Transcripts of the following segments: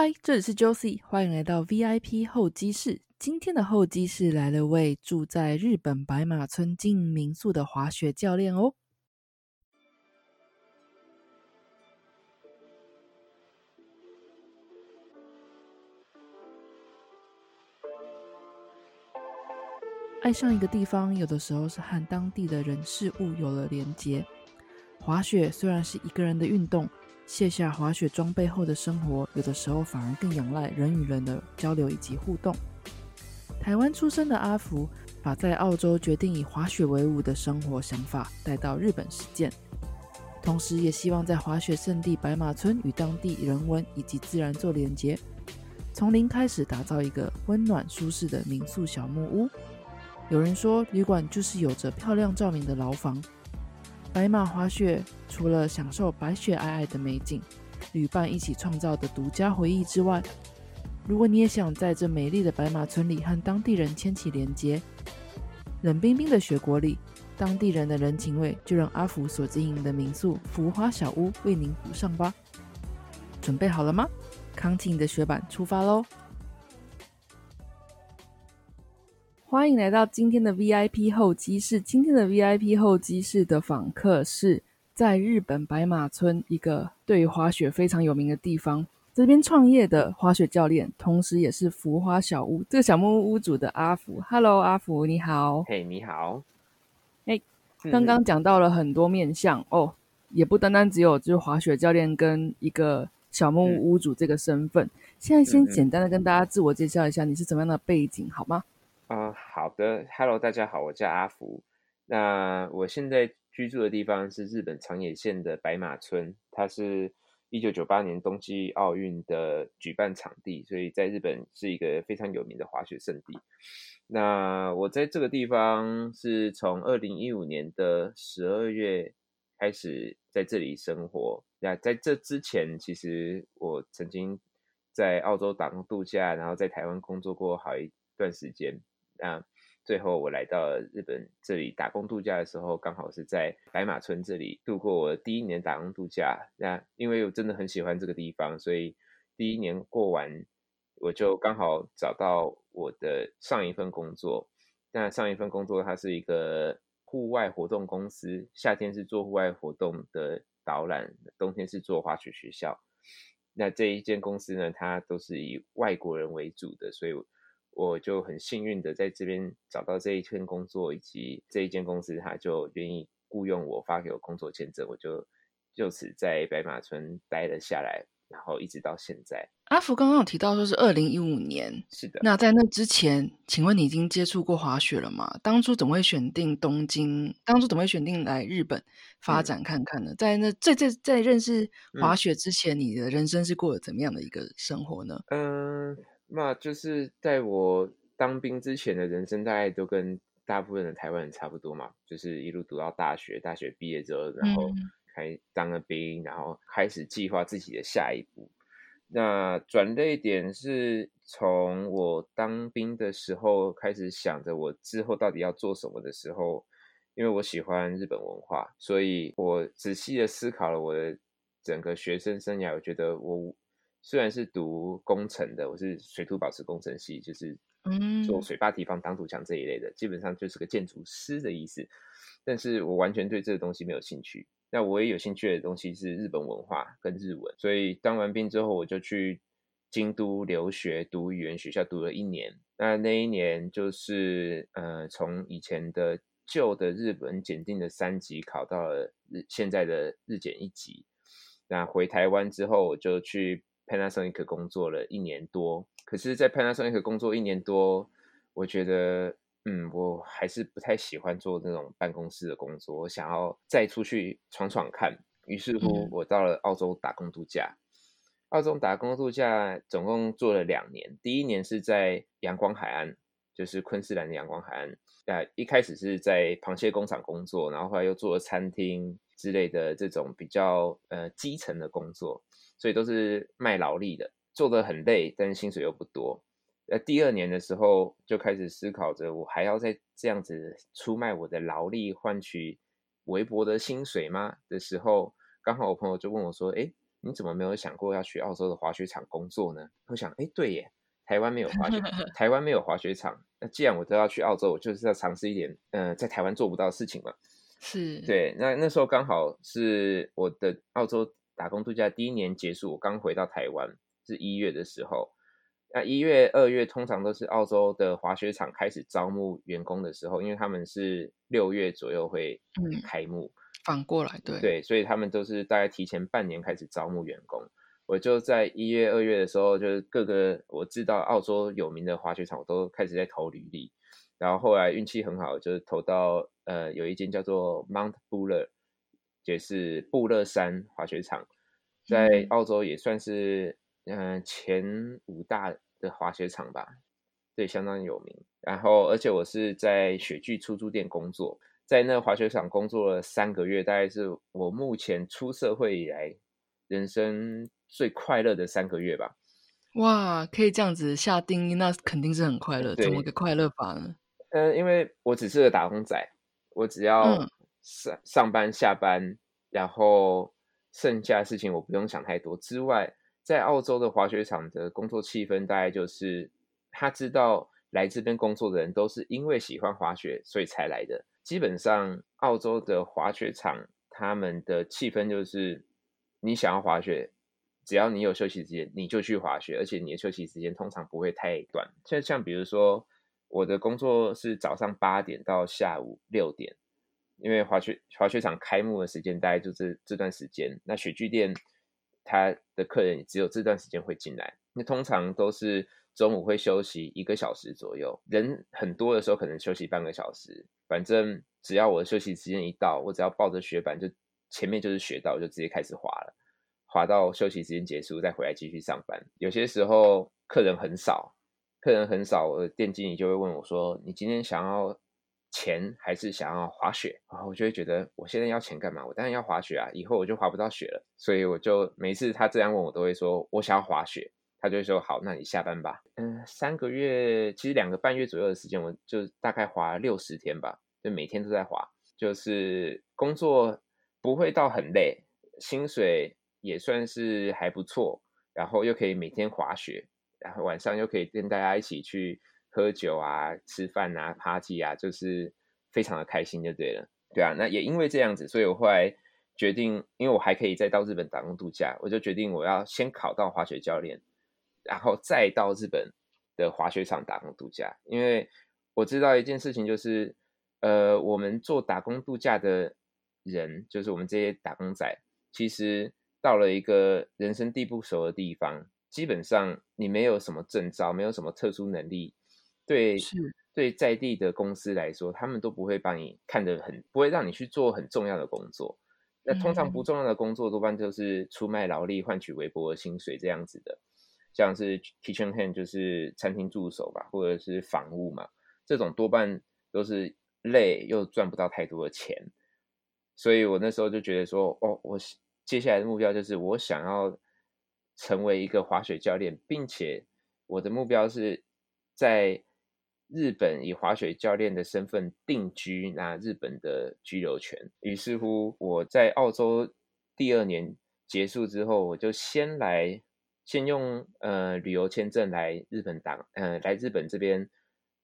嗨，这里是 Josie，欢迎来到 VIP 候机室。今天的候机室来了位住在日本白马村经营民宿的滑雪教练哦。爱上一个地方，有的时候是和当地的人事物有了连结。滑雪虽然是一个人的运动，卸下滑雪装备后的生活，有的时候反而更仰赖人与人的交流以及互动。台湾出生的阿福，把在澳洲决定以滑雪为伍的生活想法带到日本实践，同时也希望在滑雪圣地白马村与当地人文以及自然做连结，从零开始打造一个温暖舒适的民宿小木屋。有人说，旅馆就是有着漂亮照明的牢房。白马滑雪除了享受白雪皑皑的美景，旅伴一起创造的独家回忆之外，如果你也想在这美丽的白马村里和当地人牵起连结，冷冰冰的雪国里，当地人的人情味就让阿福所经营的民宿浮花小屋为您补上吧。准备好了吗？扛起你的雪板，出发喽！欢迎来到今天的 VIP 候机室。今天的 VIP 候机室的访客是在日本白马村一个对于滑雪非常有名的地方，这边创业的滑雪教练，同时也是浮花小屋这个小木屋屋主的阿福。Hello，阿福，你好。嘿，你好。哎，刚刚讲到了很多面相哦，也不单单只有就是滑雪教练跟一个小木屋屋主这个身份。现在先简单的跟大家自我介绍一下，你是怎么样的背景，好吗？啊，好的，Hello，大家好，我叫阿福。那我现在居住的地方是日本长野县的白马村，它是一九九八年冬季奥运的举办场地，所以在日本是一个非常有名的滑雪胜地。那我在这个地方是从二零一五年的十二月开始在这里生活。那在这之前，其实我曾经在澳洲打工度假，然后在台湾工作过好一段时间。那最后我来到日本这里打工度假的时候，刚好是在白马村这里度过我第一年打工度假。那因为我真的很喜欢这个地方，所以第一年过完，我就刚好找到我的上一份工作。那上一份工作它是一个户外活动公司，夏天是做户外活动的导览，冬天是做滑雪学校。那这一间公司呢，它都是以外国人为主的，所以。我就很幸运的在这边找到这一份工作，以及这一间公司，他就愿意雇佣我，发给我工作签证，我就就此在白马村待了下来，然后一直到现在。阿福刚刚有提到说是二零一五年，是的。那在那之前，请问你已经接触过滑雪了吗？当初怎么会选定东京？当初怎么会选定来日本发展看看呢？在那在在在认识滑雪之前，你的人生是过了怎么样的一个生活呢？嗯。那就是在我当兵之前的人生，大概都跟大部分的台湾人差不多嘛，就是一路读到大学，大学毕业之后，然后开当了兵，然后开始计划自己的下一步。那转捩点是从我当兵的时候开始想着我之后到底要做什么的时候，因为我喜欢日本文化，所以我仔细的思考了我的整个学生生涯，我觉得我。虽然是读工程的，我是水土保持工程系，就是做水坝堤防、挡土墙这一类的，基本上就是个建筑师的意思。但是我完全对这个东西没有兴趣。那我也有兴趣的东西是日本文化跟日文，所以当完兵之后，我就去京都留学，读语言学校，读了一年。那那一年就是呃，从以前的旧的日本检定的三级考到了日现在的日检一级。那回台湾之后，我就去。Panasonic 工作了一年多，可是，在 Panasonic 工作一年多，我觉得，嗯，我还是不太喜欢做那种办公室的工作，我想要再出去闯闯看。于是乎，我到了澳洲打工度假。澳洲打工度假总共做了两年，第一年是在阳光海岸，就是昆士兰的阳光海岸。啊一开始是在螃蟹工厂工作，然后后来又做了餐厅之类的这种比较呃基层的工作。所以都是卖劳力的，做的很累，但是薪水又不多。呃，第二年的时候就开始思考着，我还要再这样子出卖我的劳力换取微薄的薪水吗？的时候，刚好我朋友就问我说：“哎，你怎么没有想过要去澳洲的滑雪场工作呢？”我想：“哎，对耶，台湾没有滑雪，台湾没有滑雪场。那既然我都要去澳洲，我就是要尝试一点，嗯，在台湾做不到的事情嘛。”是对。那那时候刚好是我的澳洲打工度假第一年结束，我刚回到台湾，是一月的时候。那一月、二月通常都是澳洲的滑雪场开始招募员工的时候，因为他们是六月左右会开幕。反过来，对对，所以他们都是大概提前半年开始招募员工。我就在一月、二月的时候，就是各个我知道澳洲有名的滑雪场，我都开始在投履历。然后后来运气很好，就是投到呃有一间叫做 Mount Buller，也是布勒山滑雪场，在澳洲也算是。嗯，前五大的滑雪场吧，对，相当有名。然后，而且我是在雪具出租店工作，在那滑雪场工作了三个月，大概是我目前出社会以来人生最快乐的三个月吧。哇，可以这样子下定义，那肯定是很快乐。怎么个快乐法呢？嗯，因为我只是个打工仔，我只要上上班下班，然后剩下的事情我不用想太多之外。在澳洲的滑雪场的工作气氛，大概就是他知道来这边工作的人都是因为喜欢滑雪，所以才来的。基本上，澳洲的滑雪场他们的气氛就是，你想要滑雪，只要你有休息时间，你就去滑雪，而且你的休息时间通常不会太短。就像比如说，我的工作是早上八点到下午六点，因为滑雪滑雪场开幕的时间大概就是这段时间。那雪具店。他的客人只有这段时间会进来，那通常都是中午会休息一个小时左右，人很多的时候可能休息半个小时。反正只要我休息时间一到，我只要抱着雪板，就前面就是雪道，就直接开始滑了，滑到休息时间结束再回来继续上班。有些时候客人很少，客人很少，我的店经理就会问我说：“你今天想要？”钱还是想要滑雪然后？我就会觉得我现在要钱干嘛？我当然要滑雪啊！以后我就滑不到雪了，所以我就每次他这样问我，都会说我想要滑雪。他就会说好，那你下班吧。嗯，三个月其实两个半月左右的时间，我就大概滑六十天吧，就每天都在滑。就是工作不会到很累，薪水也算是还不错，然后又可以每天滑雪，然后晚上又可以跟大家一起去。喝酒啊，吃饭啊，party 啊，就是非常的开心就对了，对啊。那也因为这样子，所以我后来决定，因为我还可以再到日本打工度假，我就决定我要先考到滑雪教练，然后再到日本的滑雪场打工度假。因为我知道一件事情，就是呃，我们做打工度假的人，就是我们这些打工仔，其实到了一个人生地不熟的地方，基本上你没有什么证照，没有什么特殊能力。对，是对在地的公司来说，他们都不会把你看得很，不会让你去做很重要的工作。那通常不重要的工作，多半就是出卖劳力换取微薄的薪水这样子的，像是 kitchen hand 就是餐厅助手吧，或者是房务嘛，这种多半都是累又赚不到太多的钱。所以我那时候就觉得说，哦，我接下来的目标就是我想要成为一个滑雪教练，并且我的目标是在。日本以滑雪教练的身份定居，拿日本的居留权。于是乎，我在澳洲第二年结束之后，我就先来，先用呃旅游签证来日本打，呃来日本这边，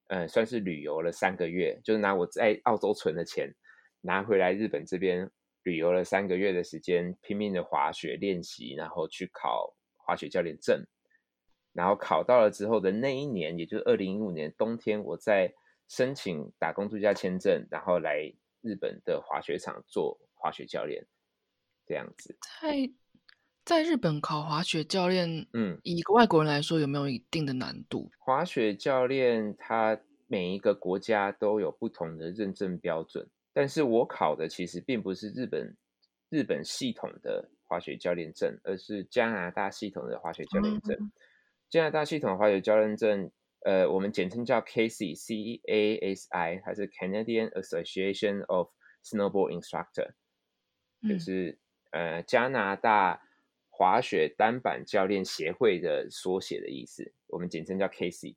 呃算是旅游了三个月，就是拿我在澳洲存的钱拿回来日本这边旅游了三个月的时间，拼命的滑雪练习，然后去考滑雪教练证。然后考到了之后的那一年，也就是二零一五年冬天，我在申请打工度假签证，然后来日本的滑雪场做滑雪教练，这样子。在在日本考滑雪教练，嗯，以外国人来说，有没有一定的难度？滑雪教练他每一个国家都有不同的认证标准，但是我考的其实并不是日本日本系统的滑雪教练证，而是加拿大系统的滑雪教练证。加拿大系统滑雪教练证，呃，我们简称叫 CASI，C A S I，它是 Canadian Association of Snowboard Instructor，就是呃加拿大滑雪单板教练协会的缩写的意思。我们简称叫 CASI。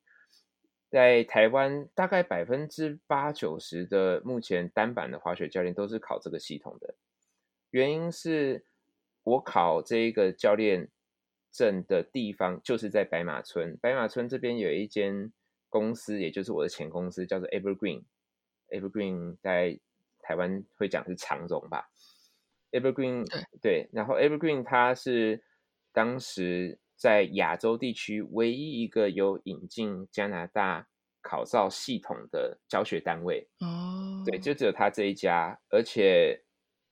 在台湾，大概百分之八九十的目前单板的滑雪教练都是考这个系统的。原因是我考这一个教练证的地方就是在白马村。白马村这边有一间公司，也就是我的前公司，叫做 Evergreen。Evergreen 在台湾会讲是长荣吧？Evergreen 对对，然后 Evergreen 它是当时在亚洲地区唯一一个有引进加拿大考照系统的教学单位。哦，对，就只有他这一家，而且，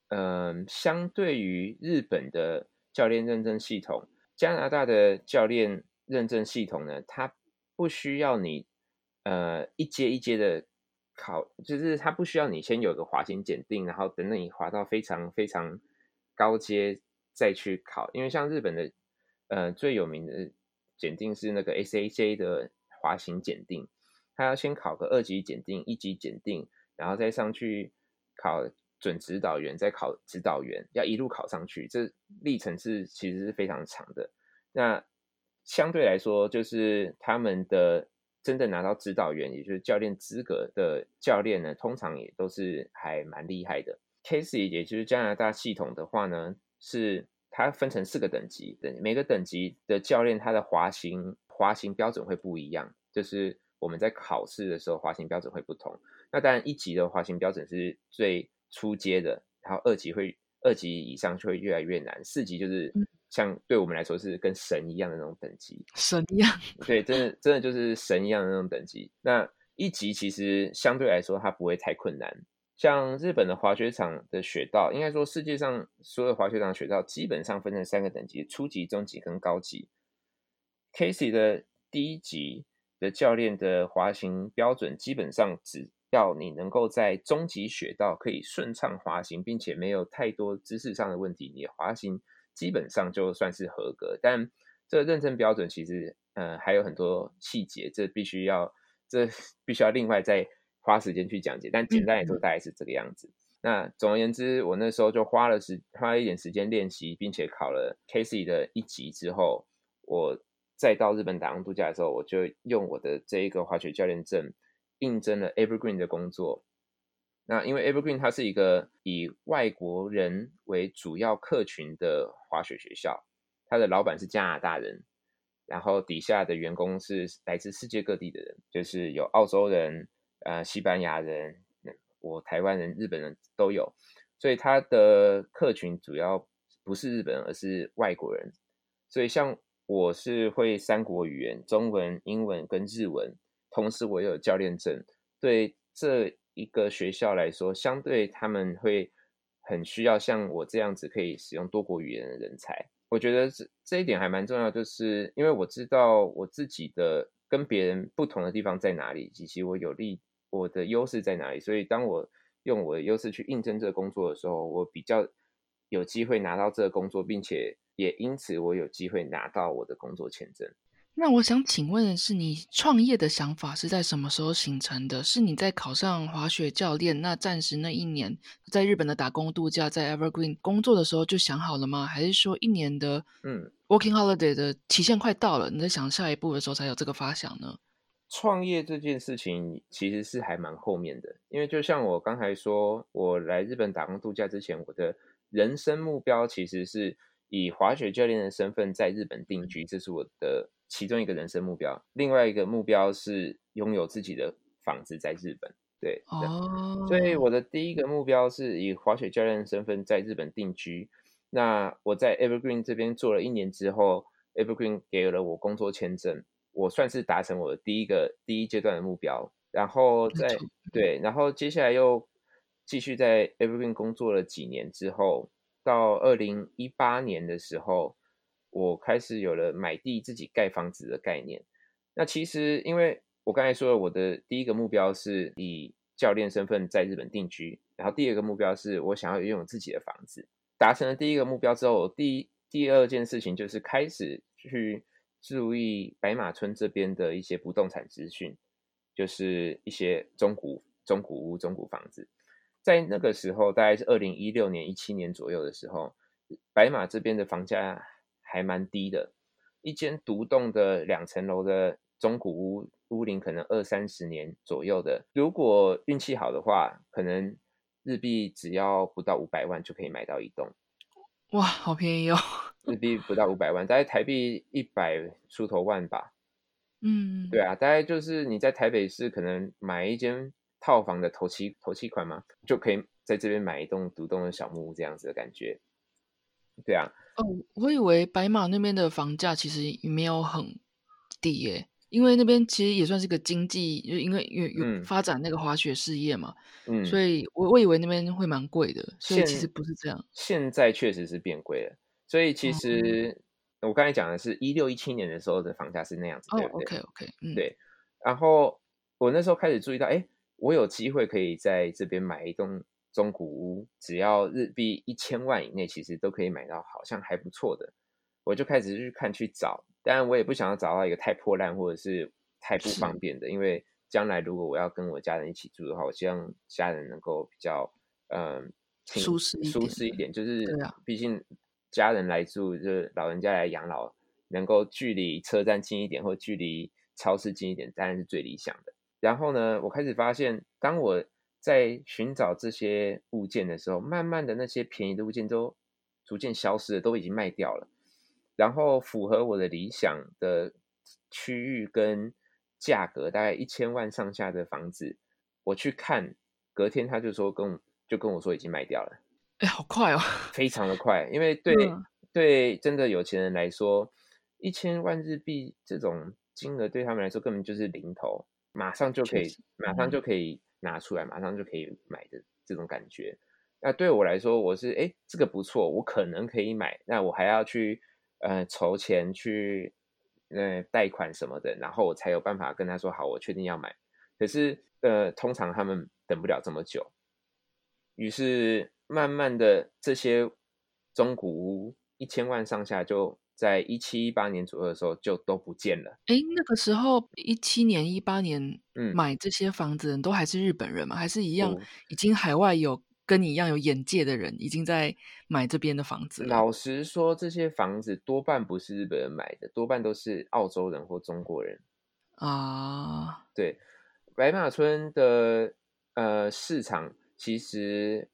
嗯，相对于日本的教练认证系统，加拿大的教练认证系统呢，它不需要你，呃，一阶一阶的考，就是它不需要你先有个滑行检定，然后等等你滑到非常非常高阶再去考，因为像日本的，呃，最有名的检定是那个 SAJ 的滑行检定。他要先考个二级检定、一级检定，然后再上去考准指导员，再考指导员，要一路考上去，这历程是其实是非常长的。那相对来说，就是他们的真正拿到指导员，也就是教练资格的教练呢，通常也都是还蛮厉害的。Casey 也就是加拿大系统的话呢，是它分成四个等级，等每个等级的教练他的滑行滑行标准会不一样，就是。我们在考试的时候，滑行标准会不同。那当然，一级的滑行标准是最初阶的，然后二级会二级以上就会越来越难，四级就是像对我们来说是跟神一样的那种等级，神一样。对，真的真的就是神一样的那种等级。那一级其实相对来说它不会太困难，像日本的滑雪场的雪道，应该说世界上所有滑雪场雪道基本上分成三个等级：初级、中级跟高级。Casey 的第一级。的教练的滑行标准基本上只要你能够在中级雪道可以顺畅滑行，并且没有太多姿势上的问题，你滑行基本上就算是合格。但这个认证标准其实，呃，还有很多细节，这必须要这 必须要另外再花时间去讲解。但简单来说，大概是这个样子。那总而言之，我那时候就花了时花了一点时间练习，并且考了 Casey 的一级之后，我。再到日本打工度假的时候，我就用我的这一个滑雪教练证应征了 Evergreen 的工作。那因为 Evergreen 它是一个以外国人为主要客群的滑雪学校，它的老板是加拿大人，然后底下的员工是来自世界各地的人，就是有澳洲人、呃西班牙人、我台湾人、日本人都有，所以它的客群主要不是日本人，而是外国人。所以像我是会三国语言，中文、英文跟日文，同时我有教练证。对这一个学校来说，相对他们会很需要像我这样子可以使用多国语言的人才。我觉得这这一点还蛮重要，就是因为我知道我自己的跟别人不同的地方在哪里，以及我有利我的优势在哪里。所以当我用我的优势去应征这个工作的时候，我比较有机会拿到这个工作，并且。也因此，我有机会拿到我的工作签证。那我想请问的是，你创业的想法是在什么时候形成的？是你在考上滑雪教练，那暂时那一年在日本的打工度假，在 Evergreen 工作的时候就想好了吗？还是说一年的嗯 Working Holiday 的期限快到了，你在想下一步的时候才有这个发想呢？创业这件事情其实是还蛮后面的，因为就像我刚才说，我来日本打工度假之前，我的人生目标其实是。以滑雪教练的身份在日本定居，这是我的其中一个人生目标。另外一个目标是拥有自己的房子在日本。对，哦，所以我的第一个目标是以滑雪教练的身份在日本定居。那我在 Evergreen 这边做了一年之后，Evergreen 给了我工作签证，我算是达成我的第一个第一阶段的目标。然后在对，然后接下来又继续在 Evergreen 工作了几年之后。到二零一八年的时候，我开始有了买地自己盖房子的概念。那其实，因为我刚才说了，我的第一个目标是以教练身份在日本定居，然后第二个目标是我想要拥有自己的房子。达成了第一个目标之后，第第二件事情就是开始去注意白马村这边的一些不动产资讯，就是一些中古中古屋、中古房子。在那个时候，大概是二零一六年、一七年左右的时候，白马这边的房价还蛮低的，一间独栋的两层楼的中古屋，屋龄可能二三十年左右的，如果运气好的话，可能日币只要不到五百万就可以买到一栋。哇，好便宜哦！日币不到五百万，大概台币一百出头万吧。嗯，对啊，大概就是你在台北市可能买一间套房的头期头期款嘛，就可以在这边买一栋独栋的小木屋这样子的感觉。对啊，哦，我以为白马那边的房价其实没有很低耶，因为那边其实也算是个经济，就因为有有发展那个滑雪事业嘛，嗯，所以我我以为那边会蛮贵的，所以其实不是这样。现在确实是变贵了，所以其实我刚才讲的是一六一七年的时候的房价是那样子，对不对？OK OK，嗯，对。然后我那时候开始注意到，哎，我有机会可以在这边买一栋。中古屋只要日币一千万以内，其实都可以买到，好像还不错的。我就开始去看去找，当然我也不想要找到一个太破烂或者是太不方便的，因为将来如果我要跟我家人一起住的话，我希望家人能够比较嗯舒适舒适一点，就是毕竟家人来住，就是老人家来养老，能够距离车站近一点，或距离超市近一点，当然是最理想的。然后呢，我开始发现，当我在寻找这些物件的时候，慢慢的那些便宜的物件都逐渐消失了，都已经卖掉了。然后符合我的理想的区域跟价格，大概一千万上下的房子，我去看，隔天他就说跟就跟我说已经卖掉了。哎，好快哦，非常的快。因为 对对，真的有钱人来说，一千万日币这种金额对他们来说根本就是零头，马上就可以，马上就可以。拿出来马上就可以买的这种感觉，那对我来说，我是哎这个不错，我可能可以买。那我还要去呃筹钱去呃贷款什么的，然后我才有办法跟他说好，我确定要买。可是呃通常他们等不了这么久，于是慢慢的这些中古屋一千万上下就。在一七一八年左右的时候就都不见了。哎，那个时候一七年、一八年，嗯，买这些房子人都还是日本人吗？还是一样已经海外有跟你一样有眼界的人已经在买这边的房子？老实说，这些房子多半不是日本人买的，多半都是澳洲人或中国人啊。对，白马村的呃市场其实。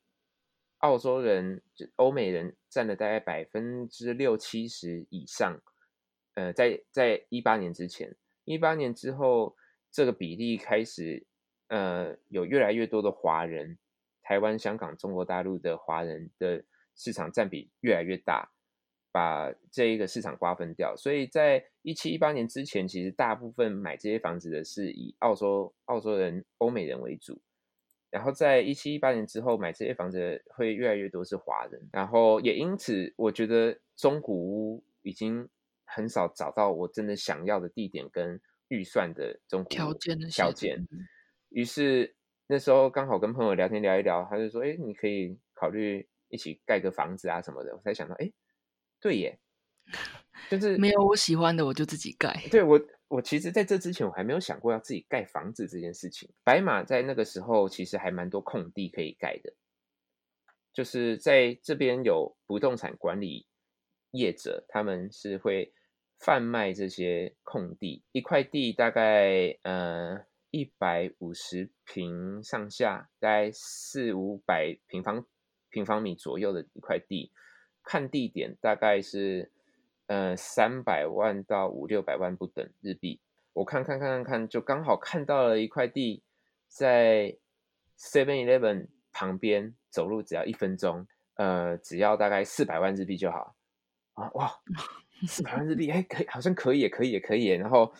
澳洲人就欧美人占了大概百分之六七十以上，呃，在在一八年之前，一八年之后，这个比例开始，呃，有越来越多的华人，台湾、香港、中国大陆的华人的市场占比越来越大，把这一个市场瓜分掉。所以在一七一八年之前，其实大部分买这些房子的是以澳洲澳洲人、欧美人为主。然后在一七一八年之后买这些房子会越来越多是华人，然后也因此我觉得中古屋已经很少找到我真的想要的地点跟预算的中古条件的条件。于是那时候刚好跟朋友聊天聊一聊，他就说：“哎，你可以考虑一起盖个房子啊什么的。”我才想到，哎，对耶，就是没有我喜欢的我就自己盖。对我。我其实在这之前，我还没有想过要自己盖房子这件事情。白马在那个时候其实还蛮多空地可以盖的，就是在这边有不动产管理业者，他们是会贩卖这些空地，一块地大概呃一百五十平上下，大概四五百平方平方米左右的一块地，看地点大概是。呃，三百万到五六百万不等日币，我看看看看看，就刚好看到了一块地，在 Seven Eleven 旁边，走路只要一分钟，呃，只要大概四百万日币就好啊！哇，四百万日币，哎，可以，好像可以，可以，也可以。然后，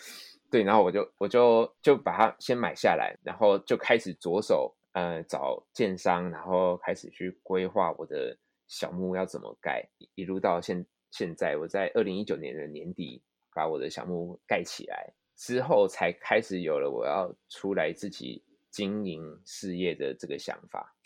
对，然后我就我就就把它先买下来，然后就开始着手呃找建商，然后开始去规划我的小木屋要怎么盖，一路到现。现在我在二零一九年的年底把我的小木屋盖起来之后，才开始有了我要出来自己经营事业的这个想法。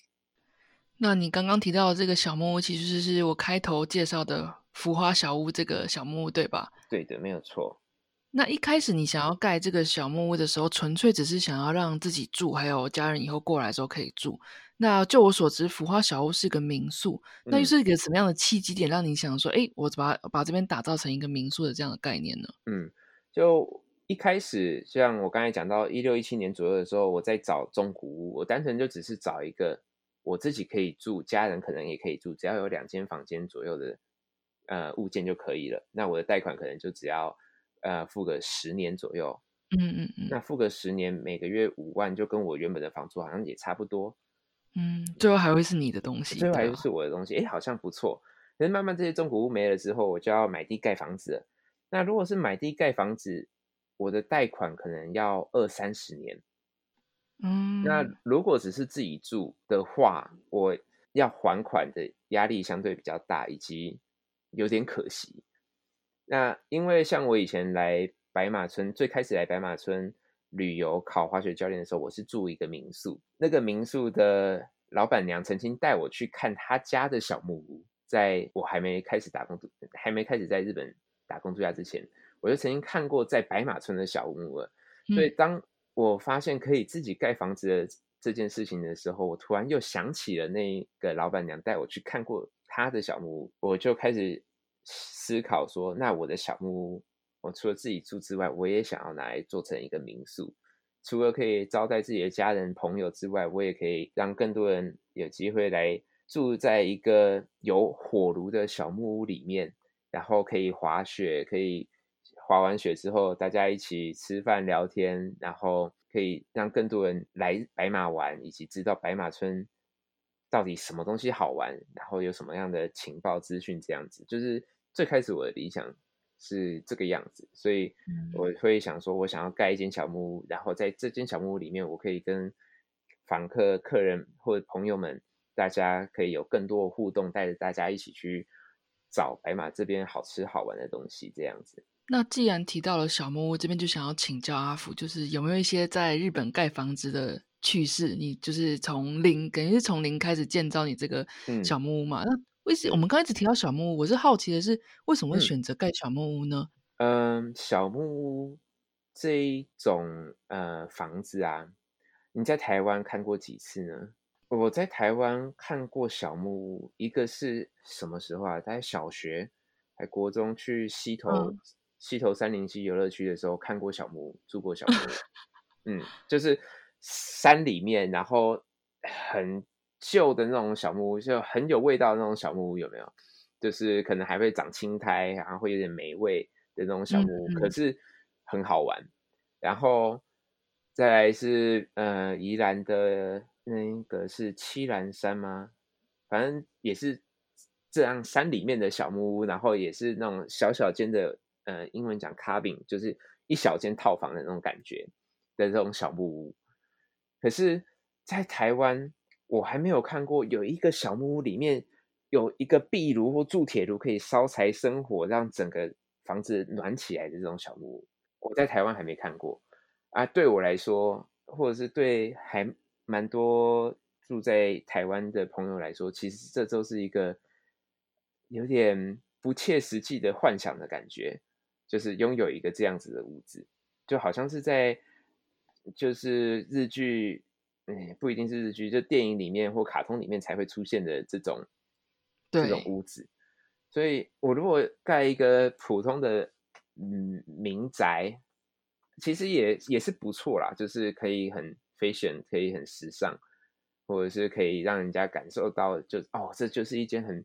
那你刚刚提到的这个小木屋，其实是我开头介绍的浮花小屋这个小木屋，对吧？对的，没有错。那一开始你想要盖这个小木屋的时候，纯粹只是想要让自己住，还有家人以后过来的时候可以住。那就我所知，浮花小屋是个民宿，那又是一个什么样的契机点让你想说，哎，我把把这边打造成一个民宿的这样的概念呢？嗯，就一开始像我刚才讲到一六一七年左右的时候，我在找中古屋，我单纯就只是找一个我自己可以住，家人可能也可以住，只要有两间房间左右的呃物件就可以了。那我的贷款可能就只要呃付个十年左右。嗯嗯嗯。那付个十年，每个月五万，就跟我原本的房租好像也差不多。嗯，最后还会是你的东西，最后还是我的东西，哎，好像不错。可是慢慢这些中古屋没了之后，我就要买地盖房子了。那如果是买地盖房子，我的贷款可能要二三十年。嗯，那如果只是自己住的话，我要还款的压力相对比较大，以及有点可惜。那因为像我以前来白马村，最开始来白马村。旅游考滑雪教练的时候，我是住一个民宿。那个民宿的老板娘曾经带我去看她家的小木屋，在我还没开始打工度，还没开始在日本打工度假之前，我就曾经看过在白马村的小木屋。所以当我发现可以自己盖房子的这件事情的时候，我突然又想起了那个老板娘带我去看过她的小木屋，我就开始思考说，那我的小木屋。我除了自己住之外，我也想要拿来做成一个民宿。除了可以招待自己的家人朋友之外，我也可以让更多人有机会来住在一个有火炉的小木屋里面，然后可以滑雪，可以滑完雪之后大家一起吃饭聊天，然后可以让更多人来白马玩，以及知道白马村到底什么东西好玩，然后有什么样的情报资讯，这样子就是最开始我的理想。是这个样子，所以我会想说，我想要盖一间小木屋，然后在这间小木屋里面，我可以跟访客、客人或者朋友们，大家可以有更多的互动，带着大家一起去找白马这边好吃好玩的东西，这样子。那既然提到了小木屋，这边就想要请教阿福，就是有没有一些在日本盖房子的趣事？你就是从零，等于是从零开始建造你这个小木屋嘛？那为什我们刚一直提到小木屋，我是好奇的是，为什么会选择盖小木屋呢？嗯，小木屋这一种呃房子啊，你在台湾看过几次呢？我在台湾看过小木屋，一个是什么时候啊？在小学还国中去溪头溪头三零七游乐区的时候看过小木屋，住过小木屋。嗯，就是山里面，然后很。旧的那种小木屋，就很有味道的那种小木屋，有没有？就是可能还会长青苔，然后会有点霉味的那种小木屋，可是很好玩。然后再来是呃，宜兰的那个是七兰山吗？反正也是这样山里面的小木屋，然后也是那种小小间的呃，英文讲 cabin，就是一小间套房的那种感觉的这种小木屋。可是，在台湾。我还没有看过有一个小木屋里面有一个壁炉或铸铁炉可以烧柴生火，让整个房子暖起来的这种小木屋，我在台湾还没看过啊。对我来说，或者是对还蛮多住在台湾的朋友来说，其实这都是一个有点不切实际的幻想的感觉，就是拥有一个这样子的屋子，就好像是在就是日剧。嗯，不一定是日剧，就电影里面或卡通里面才会出现的这种这种屋子。所以，我如果盖一个普通的嗯民宅，其实也也是不错啦，就是可以很 fashion，可以很时尚，或者是可以让人家感受到，就哦，这就是一间很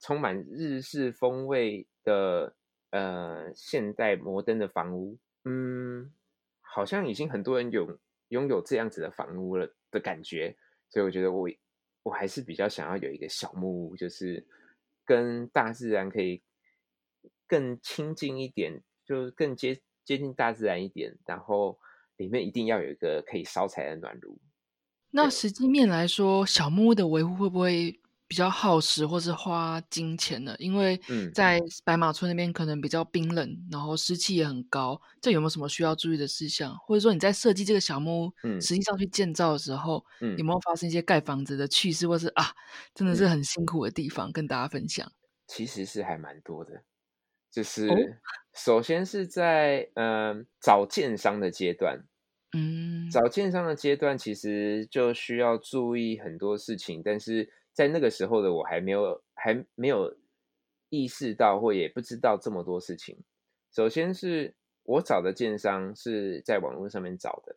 充满日式风味的呃现代摩登的房屋。嗯，好像已经很多人有拥有这样子的房屋了。的感觉，所以我觉得我我还是比较想要有一个小木屋，就是跟大自然可以更亲近一点，就是更接接近大自然一点，然后里面一定要有一个可以烧柴的暖炉。那实际面来说，小木屋的维护会不会？比较耗时或是花金钱的，因为在白马村那边可能比较冰冷，然后湿气也很高。这有没有什么需要注意的事项？或者说你在设计这个小木屋，实际上去建造的时候，有没有发生一些盖房子的趣事，或是啊，真的是很辛苦的地方，跟大家分享？其实是还蛮多的，就是首先是在嗯找建商的阶段，嗯，找建商的阶段其实就需要注意很多事情，但是。在那个时候的我还没有还没有意识到或也不知道这么多事情。首先是我找的建商是在网络上面找的，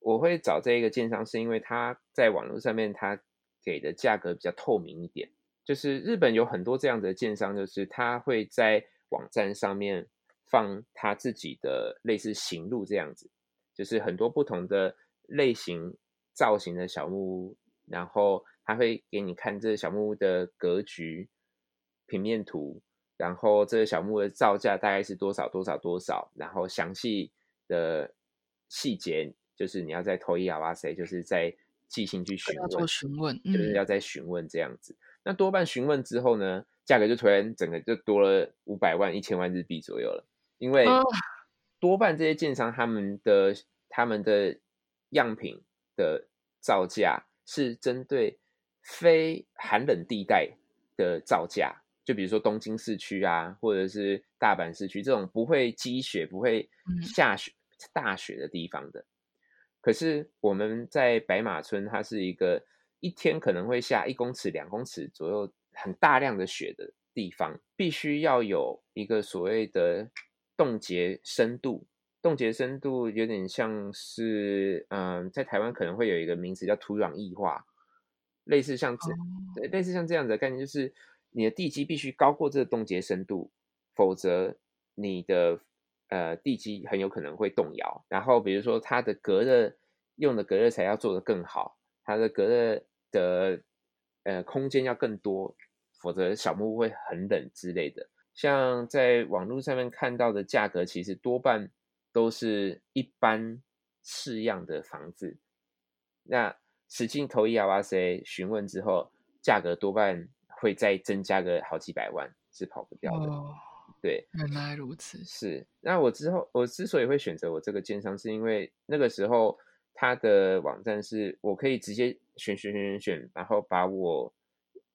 我会找这一个建商是因为他在网络上面他给的价格比较透明一点。就是日本有很多这样的建商，就是他会在网站上面放他自己的类似行路这样子，就是很多不同的类型造型的小木屋，然后他会给你看这个小木屋的格局、平面图。然后这个小木屋的造价大概是多少多少多少，然后详细的细节就是你要再投一啊哇塞，就是在寄信去询问，询问，就是要在询问这样子。那多半询问之后呢，价格就突然整个就多了五百万、一千万日币左右了，因为多半这些建商他们的他们的样品的造价是针对非寒冷地带的造价。就比如说东京市区啊，或者是大阪市区这种不会积雪、不会下雪、大雪的地方的。可是我们在白马村，它是一个一天可能会下一公尺、两公尺左右很大量的雪的地方，必须要有一个所谓的冻结深度。冻结深度有点像是，嗯，在台湾可能会有一个名词叫土壤异化，类似像这，类似像这样的概念，就是。你的地基必须高过这个冻结深度，否则你的呃地基很有可能会动摇。然后比如说它的隔热用的隔热材要做得更好，它的隔热的呃空间要更多，否则小木屋会很冷之类的。像在网络上面看到的价格，其实多半都是一般式样的房子。那使劲投一 R 哇塞询问之后，价格多半。会再增加个好几百万是跑不掉的，对，原来如此。是，那我之后我之所以会选择我这个奸商，是因为那个时候他的网站是我可以直接选选选选选，然后把我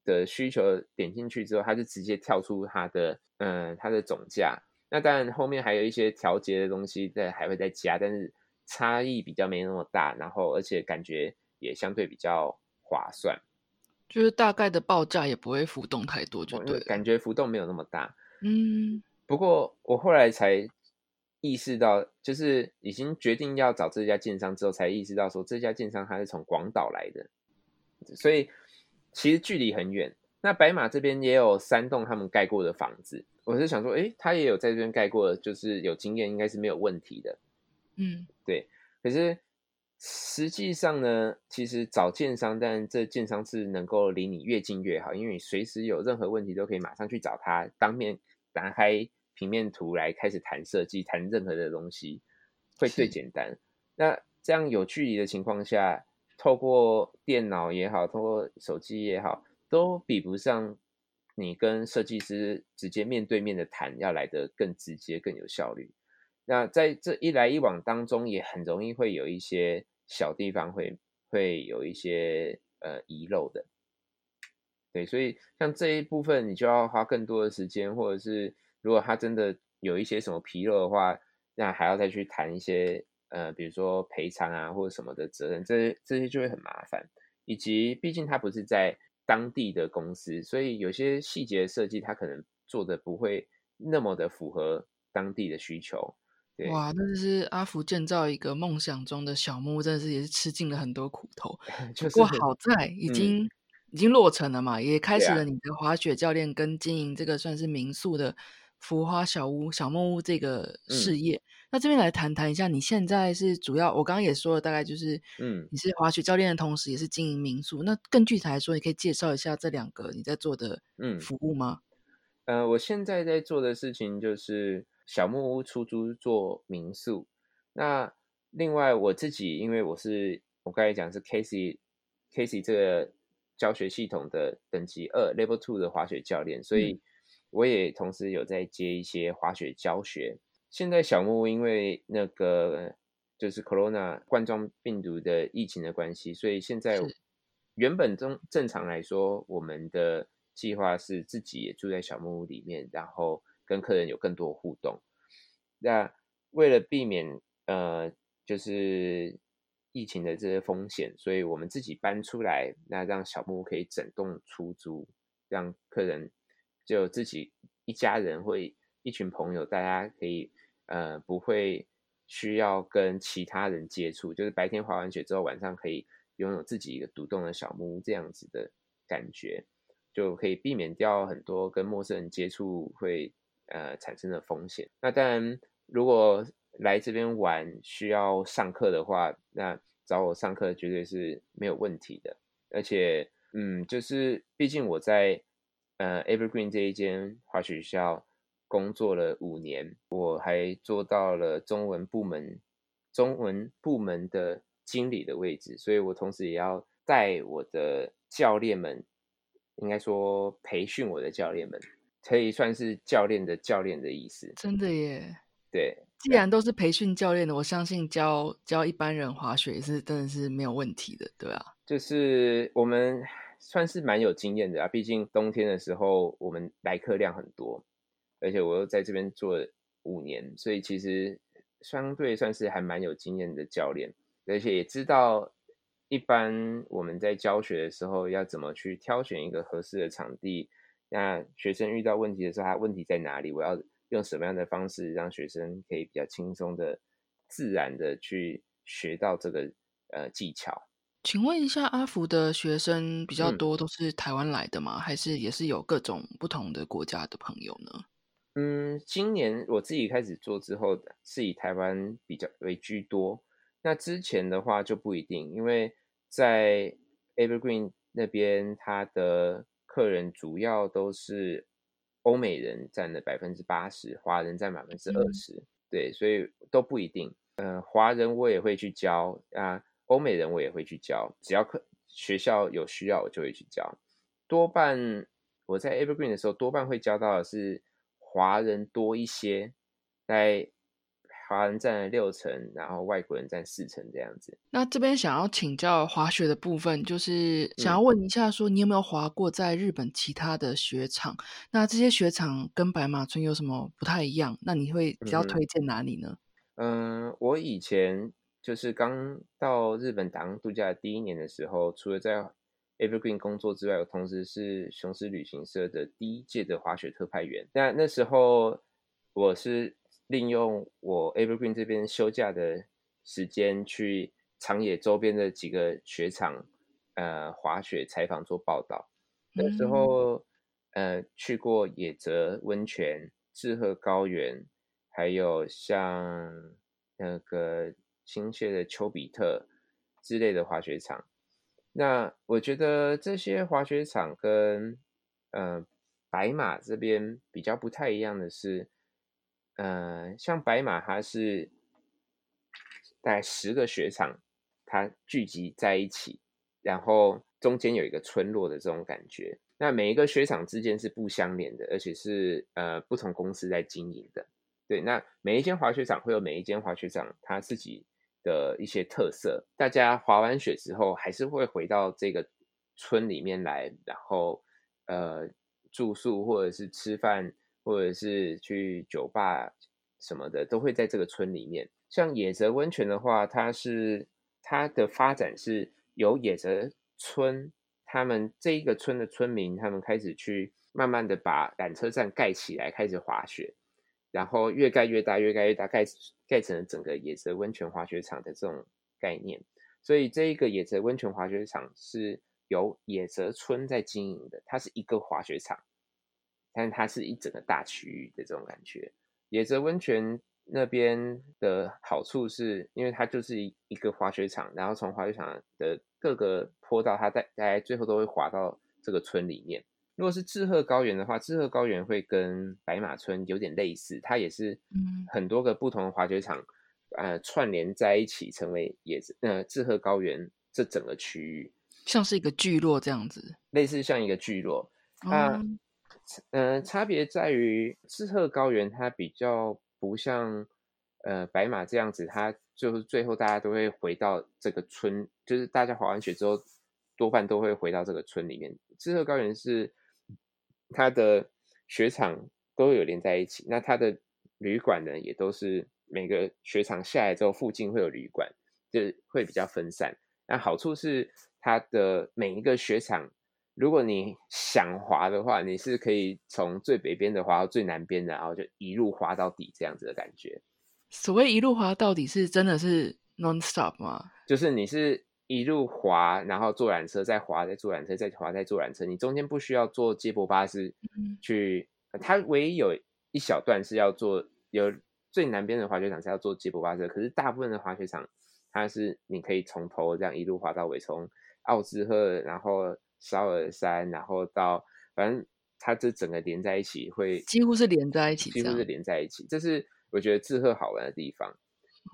的需求点进去之后，他就直接跳出他的嗯他的总价。那当然后面还有一些调节的东西在还会再加，但是差异比较没那么大，然后而且感觉也相对比较划算。就是大概的报价也不会浮动太多，就对，感觉浮动没有那么大。嗯，不过我后来才意识到，就是已经决定要找这家建商之后，才意识到说这家建商他是从广岛来的，所以其实距离很远。那白马这边也有三栋他们盖过的房子，我是想说，哎，他也有在这边盖过，就是有经验，应该是没有问题的。嗯，对，可是。实际上呢，其实找建商，但这建商是能够离你越近越好，因为你随时有任何问题都可以马上去找他，当面打开平面图来开始谈设计，谈任何的东西会最简单。那这样有距离的情况下，透过电脑也好，透过手机也好，都比不上你跟设计师直接面对面的谈要来的更直接、更有效率。那在这一来一往当中，也很容易会有一些。小地方会会有一些呃遗漏的，对，所以像这一部分你就要花更多的时间，或者是如果他真的有一些什么纰漏的话，那还要再去谈一些呃，比如说赔偿啊或者什么的责任，这这些就会很麻烦。以及毕竟他不是在当地的公司，所以有些细节设计他可能做的不会那么的符合当地的需求。哇，那就是阿福建造一个梦想中的小木屋，真的是也是吃尽了很多苦头。不过好在已经已经落成了嘛，也开始了你的滑雪教练跟经营这个算是民宿的浮花小屋、小木屋这个事业。那这边来谈谈一下，你现在是主要，我刚刚也说了，大概就是嗯，你是滑雪教练的同时，也是经营民宿。那更具体来说，你可以介绍一下这两个你在做的嗯服务吗？呃，我现在在做的事情就是。小木屋出租做民宿，那另外我自己，因为我是我刚才讲是 Casey Casey 这个教学系统的等级二 Level Two 的滑雪教练，所以我也同时有在接一些滑雪教学。现在小木屋因为那个就是 Corona 冠状病毒的疫情的关系，所以现在原本中正常来说，我们的计划是自己也住在小木屋里面，然后。跟客人有更多互动，那为了避免呃，就是疫情的这些风险，所以我们自己搬出来，那让小木屋可以整栋出租，让客人就自己一家人会一群朋友，大家可以呃不会需要跟其他人接触，就是白天滑完雪之后，晚上可以拥有自己一个独栋的小木屋这样子的感觉，就可以避免掉很多跟陌生人接触会呃产生的风险。那当然，如果来这边玩需要上课的话，那找我上课绝对是没有问题的。而且，嗯，就是毕竟我在呃 Evergreen 这一间滑雪学校工作了五年，我还做到了中文部门中文部门的经理的位置，所以我同时也要带我的教练们，应该说培训我的教练们，可以算是教练的教练的意思。真的耶。对，既然都是培训教练的，我相信教教一般人滑雪也是真的是没有问题的，对啊。就是我们算是蛮有经验的啊，毕竟冬天的时候我们来客量很多，而且我又在这边做了五年，所以其实相对算是还蛮有经验的教练，而且也知道一般我们在教学的时候要怎么去挑选一个合适的场地，那学生遇到问题的时候，他问题在哪里？我要。用什么样的方式让学生可以比较轻松的、自然的去学到这个呃技巧？请问一下，阿福的学生比较多都是台湾来的吗？还是也是有各种不同的国家的朋友呢？嗯，今年我自己开始做之后，是以台湾比较为居多。那之前的话就不一定，因为在 Evergreen 那边，他的客人主要都是。欧美人占了百分之八十，华人占百分之二十，对，所以都不一定。呃，华人我也会去教啊，欧美人我也会去教，只要课学校有需要，我就会去教。多半我在 Evergreen 的时候，多半会教到的是华人多一些，在。华人占了六成，然后外国人占四成这样子。那这边想要请教滑雪的部分，就是想要问一下，说你有没有滑过在日本其他的雪场？那这些雪场跟白马村有什么不太一样？那你会比较推荐哪里呢？嗯，我以前就是刚到日本打工度假的第一年的时候，除了在 Evergreen 工作之外，我同时是雄狮旅行社的第一届的滑雪特派员。那那时候我是。利用我 Evergreen 这边休假的时间，去长野周边的几个雪场，呃，滑雪采访做报道。那时候，呃，去过野泽温泉、志贺高原，还有像那个新泻的丘比特之类的滑雪场。那我觉得这些滑雪场跟呃白马这边比较不太一样的是。呃，像白马，它是大概十个雪场，它聚集在一起，然后中间有一个村落的这种感觉。那每一个雪场之间是不相连的，而且是呃不同公司在经营的。对，那每一间滑雪场会有每一间滑雪场它自己的一些特色。大家滑完雪之后，还是会回到这个村里面来，然后呃住宿或者是吃饭。或者是去酒吧什么的，都会在这个村里面。像野泽温泉的话，它是它的发展是由野泽村他们这一个村的村民，他们开始去慢慢的把缆车站盖起来，开始滑雪，然后越盖越大，越盖越大，盖盖成了整个野泽温泉滑雪场的这种概念。所以这一个野泽温泉滑雪场是由野泽村在经营的，它是一个滑雪场。但是它是一整个大区域的这种感觉。野泽温泉那边的好处是，因为它就是一一个滑雪场，然后从滑雪场的各个坡道，它在在最后都会滑到这个村里面。如果是志贺高原的话，志贺高原会跟白马村有点类似，它也是很多个不同的滑雪场，呃，串联在一起成为野呃志贺高原这整个区域，像是一个聚落这样子，类似像一个聚落啊。嗯，差别在于志贺高原，它比较不像呃白马这样子，它就是最后大家都会回到这个村，就是大家滑完雪之后，多半都会回到这个村里面。志贺高原是它的雪场都有连在一起，那它的旅馆呢，也都是每个雪场下来之后，附近会有旅馆，就会比较分散。那好处是它的每一个雪场。如果你想滑的话，你是可以从最北边的滑到最南边的，然后就一路滑到底这样子的感觉。所谓一路滑到底，是真的是 non stop 吗？就是你是一路滑，然后坐缆车，再滑，再坐缆车，再滑，再坐缆车。你中间不需要坐接驳巴士去，它唯一有一小段是要坐，有最南边的滑雪场是要坐接驳巴士，可是大部分的滑雪场它是你可以从头这样一路滑到尾，从奥兹赫，然后绍尔山，然后到反正它这整个连在一起，会几乎是连在一起，几乎是连在一起。这是我觉得志贺好玩的地方。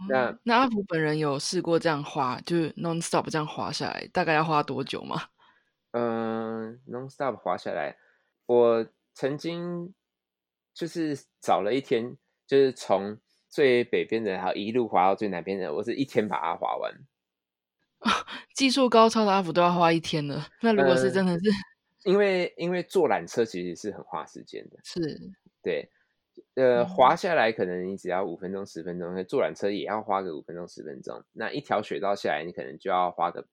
那那阿福本人有试过这样滑，就是 non stop 这样滑下来，大概要花多久吗？嗯，non stop 滑下来，我曾经就是找了一天，就是从最北边的，然后一路滑到最南边的，我是一天把它滑完。技术高超的阿福都要花一天了。那如果是真的是，因为因为坐缆车其实是很花时间的，是对。呃，滑下来可能你只要五分钟、十分钟，坐缆车也要花个五分钟、十分钟。那一条雪道下来，你可能就要花个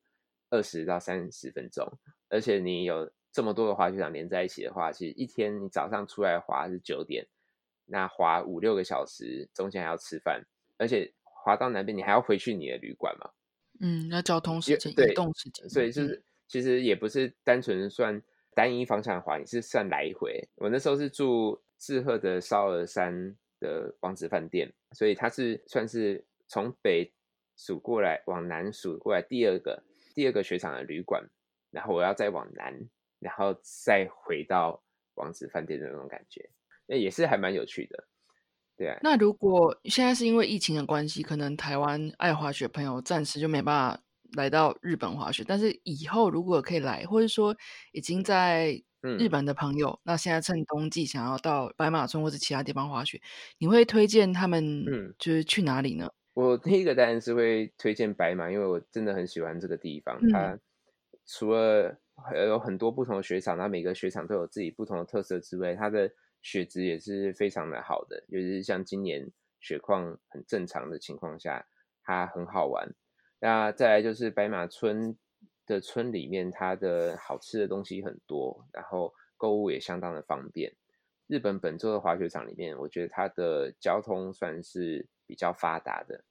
二十到三十分钟。而且你有这么多个滑雪场连在一起的话，其实一天你早上出来滑是九点，那滑五六个小时，中间还要吃饭，而且滑到南边你还要回去你的旅馆嘛。嗯，那交通时间、移动时间，所以就是其实也不是单纯算单一方向滑，你是算来回。我那时候是住。志贺的烧鹅山的王子饭店，所以它是算是从北数过来往南数过来第二个第二个雪场的旅馆，然后我要再往南，然后再回到王子饭店的那种感觉，那也是还蛮有趣的。对啊，那如果现在是因为疫情的关系，可能台湾爱滑雪朋友暂时就没办法来到日本滑雪，但是以后如果可以来，或者说已经在。日本的朋友，那现在趁冬季想要到白马村或者其他地方滑雪，你会推荐他们，嗯，就是去哪里呢？我第一个当然是会推荐白马，因为我真的很喜欢这个地方。它除了有很多不同的雪场，那每个雪场都有自己不同的特色之外，它的雪质也是非常的好的。尤其是像今年雪况很正常的情况下，它很好玩。那再来就是白马村。的村里面，它的好吃的东西很多，然后购物也相当的方便。日本本州的滑雪场里面，我觉得它的交通算是比较发达的，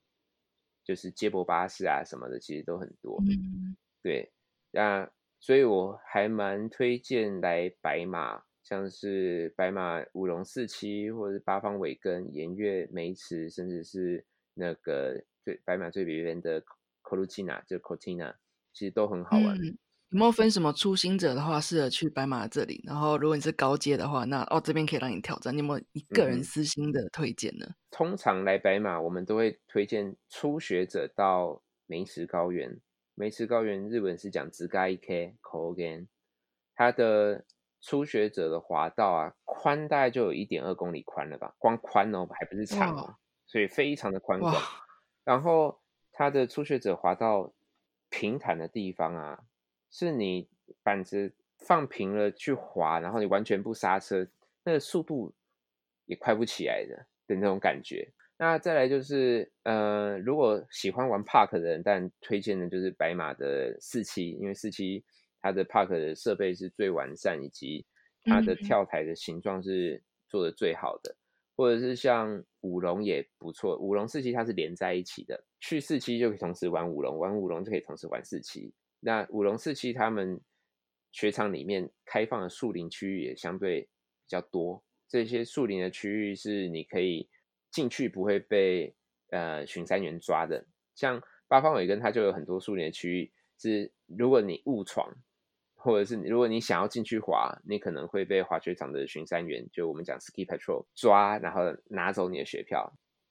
就是接驳巴士啊什么的，其实都很多。嗯，对，那所以我还蛮推荐来白马，像是白马五龙四七，或者是八方尾根、岩月梅池，甚至是那个最白马最北边的 c o l u i n a 就 Cortina。其实都很好玩。有没有分什么初心者的话，适合去白马这里？然后如果你是高阶的话，那哦这边可以让你挑战。你有没有你个人私心的推荐呢？通常来白马，我们都会推荐初学者到梅池高原。梅池高原日文是讲直嘎一 K Kogen，它的初学者的滑道啊，宽大概就有一点二公里宽了吧？光宽哦，还不是长哦，所以非常的宽广。然后它的初学者滑道。平坦的地方啊，是你板子放平了去滑，然后你完全不刹车，那个速度也快不起来的的那种感觉。那再来就是，呃，如果喜欢玩 park 的人，但推荐的就是白马的四期，因为四期它的 park 的设备是最完善，以及它的跳台的形状是做的最好的。或者是像舞龙也不错，舞龙四期它是连在一起的，去四期就可以同时玩舞龙，玩舞龙就可以同时玩四期。那舞龙四期他们雪场里面开放的树林区域也相对比较多，这些树林的区域是你可以进去不会被呃巡山员抓的。像八方尾根它就有很多树林的区域，是如果你误闯。或者是如果你想要进去滑，你可能会被滑雪场的巡山员，就我们讲 ski patrol 抓，然后拿走你的雪票。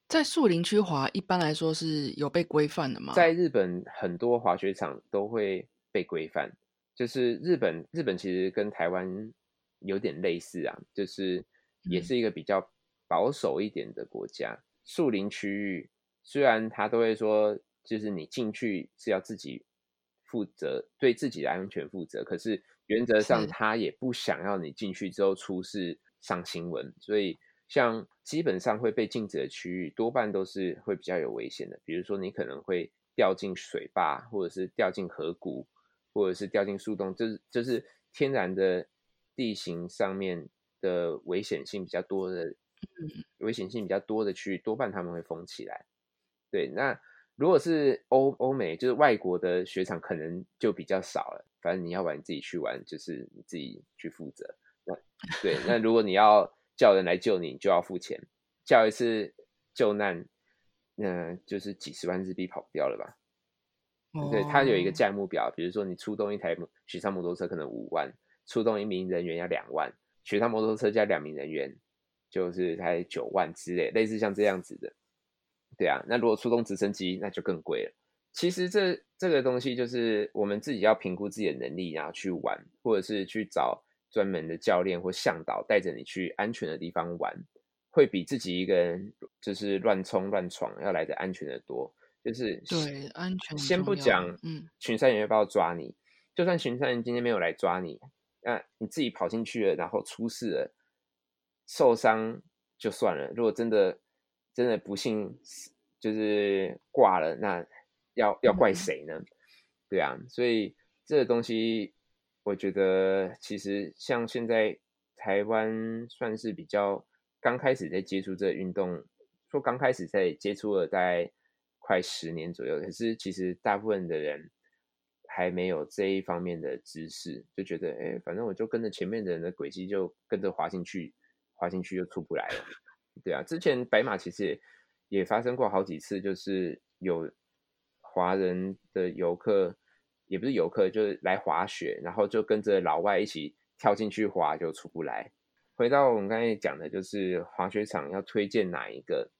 在树林区滑，一般来说是有被规范的吗？在日本，很多滑雪场都会被规范。就是日本，日本其实跟台湾有点类似啊，就是也是一个比较保守一点的国家。树林区域虽然他都会说，就是你进去是要自己。负责对自己的安全负责，可是原则上他也不想要你进去之后出事上新闻，所以像基本上会被禁止的区域，多半都是会比较有危险的。比如说你可能会掉进水坝，或者是掉进河谷，或者是掉进树洞，就是就是天然的地形上面的危险性比较多的，危险性比较多的区域，多半他们会封起来。对，那。如果是欧欧美，就是外国的雪场，可能就比较少了。反正你要玩，你自己去玩，就是你自己去负责。那对，那如果你要叫人来救你，就要付钱。叫一次救难，那就是几十万日币跑不掉了吧？对，它有一个价目表，比如说你出动一台雪上摩托车可能五万，出动一名人员要两万，雪上摩托车加两名人员就是才九万之类，类似像这样子的。对啊，那如果出动直升机，那就更贵了。其实这这个东西就是我们自己要评估自己的能力，然后去玩，或者是去找专门的教练或向导带着你去安全的地方玩，会比自己一个人就是乱冲乱闯要来的安全的多。就是对安全，先不讲，嗯，群山员要不要抓你？就算群山员今天没有来抓你，那你自己跑进去了，然后出事了，受伤就算了。如果真的真的不幸就是挂了，那要要怪谁呢？对啊，所以这个东西，我觉得其实像现在台湾算是比较刚开始在接触这个运动，说刚开始在接触了大概。快十年左右，可是其实大部分的人还没有这一方面的知识，就觉得，哎，反正我就跟着前面的人的轨迹，就跟着滑进去，滑进去就出不来了。对啊，之前白马其实也也发生过好几次，就是有华人的游客，也不是游客，就是来滑雪，然后就跟着老外一起跳进去滑，就出不来。回到我们刚才讲的，就是滑雪场要推荐哪一个？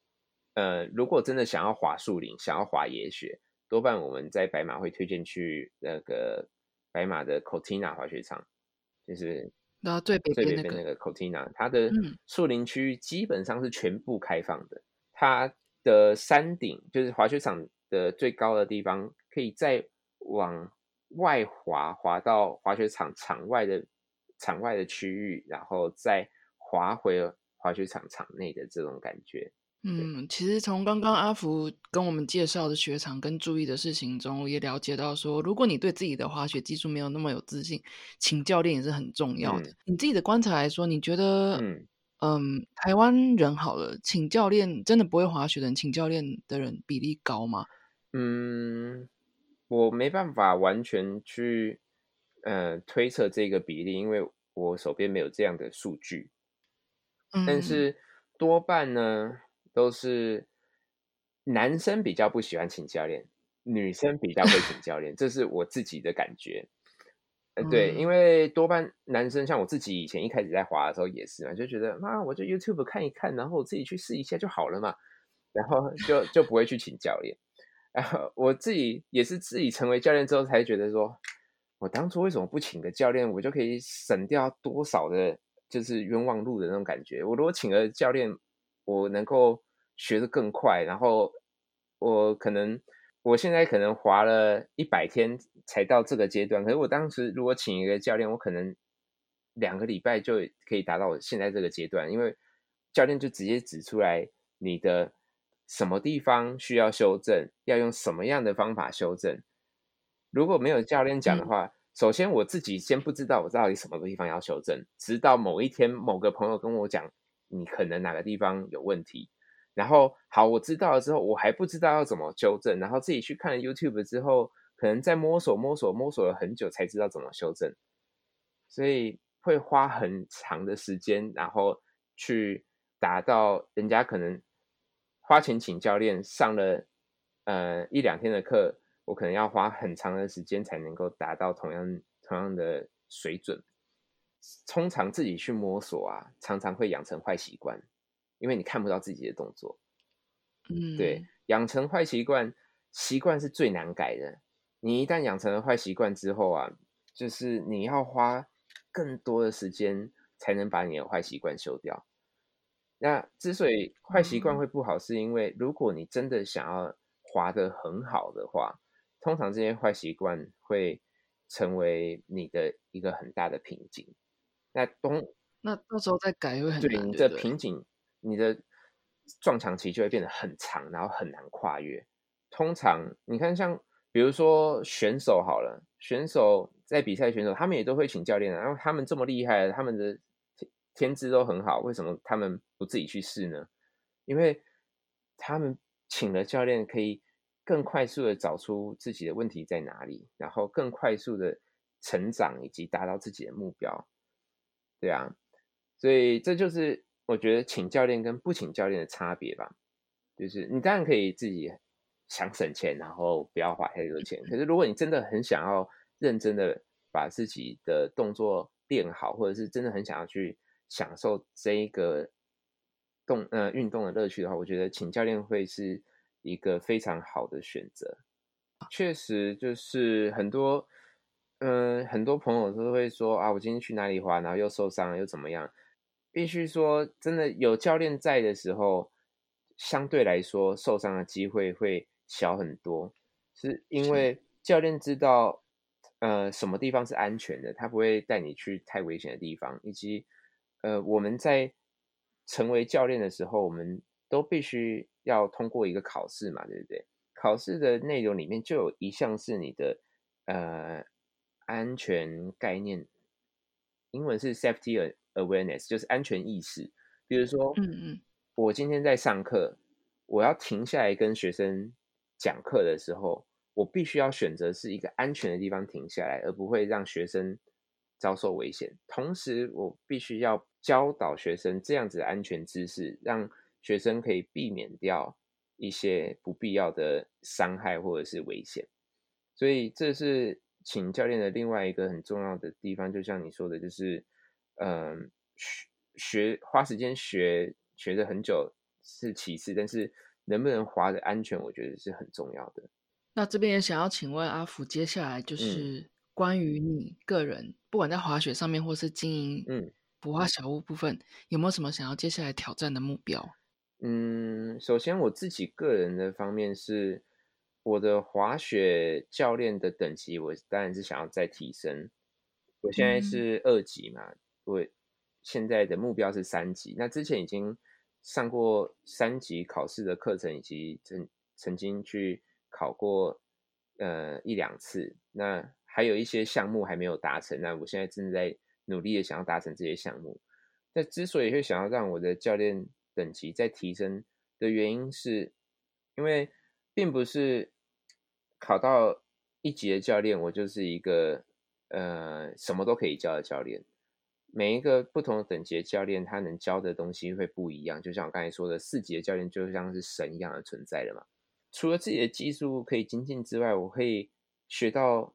呃，如果真的想要滑树林，想要滑野雪，多半我们在白马会推荐去那个白马的 Cotina 滑雪场，就是那最北最北边那个 Cortina，它的树林区基本上是全部开放的。它的山顶就是滑雪场的最高的地方，可以再往外滑，滑到滑雪场场外的场外的区域，然后再滑回滑雪场场内的这种感觉。嗯，其实从刚刚阿福跟我们介绍的雪场跟注意的事情中，也了解到说，如果你对自己的滑雪技术没有那么有自信，请教练也是很重要的。你自己的观察来说，你觉得，嗯嗯，台湾人好了，请教练真的不会滑雪的人，请教练的人比例高吗？嗯，我没办法完全去呃推测这个比例，因为我手边没有这样的数据。但是多半呢。都是男生比较不喜欢请教练，女生比较会请教练，这是我自己的感觉。呃，对，因为多半男生像我自己以前一开始在滑的时候也是嘛，就觉得妈，我就 YouTube 看一看，然后我自己去试一下就好了嘛，然后就就不会去请教练。然后我自己也是自己成为教练之后才觉得说，我当初为什么不请个教练，我就可以省掉多少的，就是冤枉路的那种感觉。我如果请了教练。我能够学得更快，然后我可能我现在可能滑了一百天才到这个阶段，可是我当时如果请一个教练，我可能两个礼拜就可以达到我现在这个阶段，因为教练就直接指出来你的什么地方需要修正，要用什么样的方法修正。如果没有教练讲的话，首先我自己先不知道我到底什么地方要修正，直到某一天某个朋友跟我讲。你可能哪个地方有问题，然后好，我知道了之后，我还不知道要怎么纠正，然后自己去看 YouTube 之后，可能在摸索摸索摸索了很久才知道怎么修正，所以会花很长的时间，然后去达到人家可能花钱请教练上了呃一两天的课，我可能要花很长的时间才能够达到同样同样的水准。通常自己去摸索啊，常常会养成坏习惯，因为你看不到自己的动作。嗯，对，养成坏习惯，习惯是最难改的。你一旦养成了坏习惯之后啊，就是你要花更多的时间才能把你的坏习惯修掉。那之所以坏习惯会不好，是因为如果你真的想要滑得很好的话，通常这些坏习惯会成为你的一个很大的瓶颈。那东，那到时候再改会很对你的瓶颈，你的撞墙期就会变得很长，然后很难跨越。通常你看，像比如说选手好了，选手在比赛选手，他们也都会请教练，然后他们这么厉害，他们的天资都很好，为什么他们不自己去试呢？因为他们请了教练，可以更快速的找出自己的问题在哪里，然后更快速的成长以及达到自己的目标。对啊，所以这就是我觉得请教练跟不请教练的差别吧。就是你当然可以自己想省钱，然后不要花太多钱。可是如果你真的很想要认真的把自己的动作练好，或者是真的很想要去享受这一个动呃运动的乐趣的话，我觉得请教练会是一个非常好的选择。确实，就是很多嗯很多朋友都会说啊，我今天去哪里滑，然后又受伤了，又怎么样？必须说，真的有教练在的时候。相对来说，受伤的机会会小很多，是因为教练知道，呃，什么地方是安全的，他不会带你去太危险的地方。以及，呃，我们在成为教练的时候，我们都必须要通过一个考试嘛，对不对？考试的内容里面就有一项是你的呃安全概念，英文是 safety awareness，就是安全意识。比如说，嗯嗯。我今天在上课，我要停下来跟学生讲课的时候，我必须要选择是一个安全的地方停下来，而不会让学生遭受危险。同时，我必须要教导学生这样子的安全知识，让学生可以避免掉一些不必要的伤害或者是危险。所以，这是请教练的另外一个很重要的地方。就像你说的，就是嗯，学学花时间学。学的很久是其次，但是能不能滑的安全，我觉得是很重要的。那这边也想要请问阿福，接下来就是关于你个人，不管在滑雪上面或是经营嗯不画小屋部分，有没有什么想要接下来挑战的目标？嗯，首先我自己个人的方面是，我的滑雪教练的等级，我当然是想要再提升。我现在是二级嘛，我。现在的目标是三级，那之前已经上过三级考试的课程，以及曾曾经去考过呃一两次，那还有一些项目还没有达成，那我现在正在努力的想要达成这些项目。那之所以会想要让我的教练等级再提升的原因，是因为并不是考到一级的教练，我就是一个呃什么都可以教的教练。每一个不同等级的教练，他能教的东西会不一样。就像我刚才说的，四级的教练就像是神一样的存在了嘛。除了自己的技术可以精进之外，我可以学到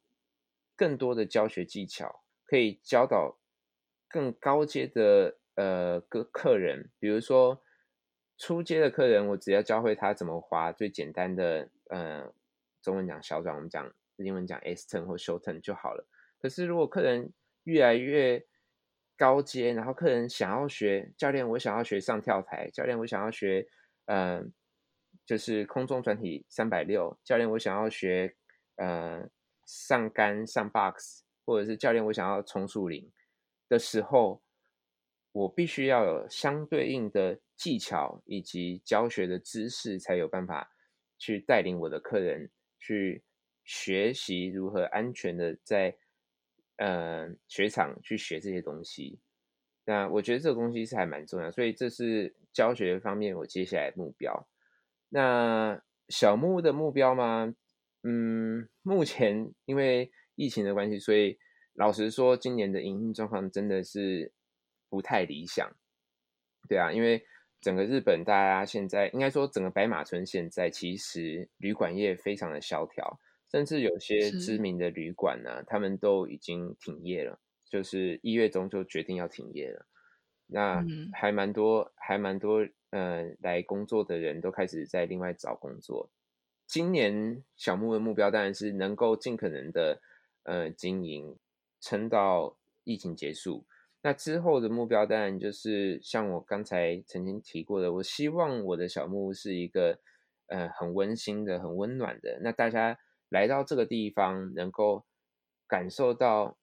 更多的教学技巧，可以教导更高阶的呃个客人。比如说初阶的客人，我只要教会他怎么滑最简单的，呃，中文讲小转，我们讲英文讲 S turn 或 short turn 就好了。可是如果客人越来越高阶，然后客人想要学教练，我想要学上跳台。教练，我想要学，嗯，就是空中转体三百六。教练，我想要学，呃，上杆上 box，或者是教练，我想要冲树林的时候，我必须要有相对应的技巧以及教学的知识，才有办法去带领我的客人去学习如何安全的在。呃，雪场去学这些东西，那我觉得这个东西是还蛮重要，所以这是教学方面我接下来目标。那小木屋的目标吗？嗯，目前因为疫情的关系，所以老实说，今年的营运状况真的是不太理想。对啊，因为整个日本大家现在应该说整个白马村现在其实旅馆业非常的萧条。甚至有些知名的旅馆呢，他们都已经停业了，就是一月中就决定要停业了。那还蛮多，还蛮多，呃，来工作的人都开始在另外找工作。今年小木的目标当然是能够尽可能的，呃，经营撑到疫情结束。那之后的目标当然就是像我刚才曾经提过的，我希望我的小木屋是一个，呃，很温馨的、很温暖的。那大家。来到这个地方，能够感受到，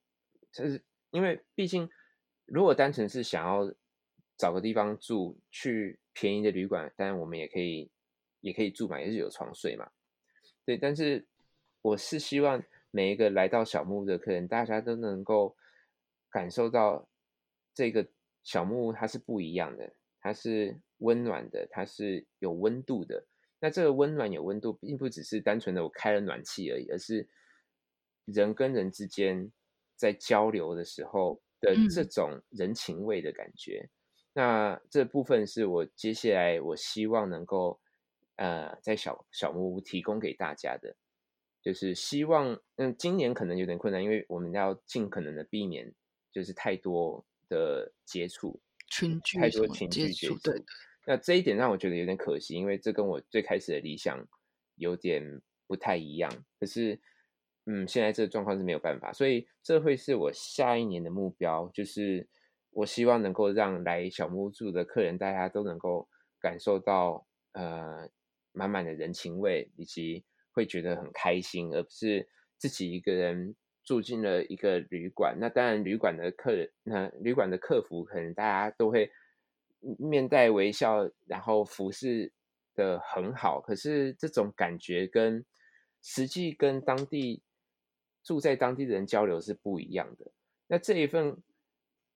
就是因为毕竟，如果单纯是想要找个地方住，去便宜的旅馆，当然我们也可以，也可以住嘛，也是有床睡嘛。对，但是我是希望每一个来到小木屋的客人，大家都能够感受到这个小木屋它是不一样的，它是温暖的，它是有温度的。那这个温暖有温度，并不只是单纯的我开了暖气而已，而是人跟人之间在交流的时候的这种人情味的感觉。那这部分是我接下来我希望能够呃在小小木屋提供给大家的，就是希望嗯今年可能有点困难，因为我们要尽可能的避免就是太多的接触群聚太多群聚接触。对。那这一点让我觉得有点可惜，因为这跟我最开始的理想有点不太一样。可是，嗯，现在这个状况是没有办法，所以这会是我下一年的目标，就是我希望能够让来小木屋住的客人，大家都能够感受到呃满满的人情味，以及会觉得很开心，而不是自己一个人住进了一个旅馆。那当然，旅馆的客人，那旅馆的客服可能大家都会。面带微笑，然后服侍的很好，可是这种感觉跟实际跟当地住在当地的人交流是不一样的。那这一份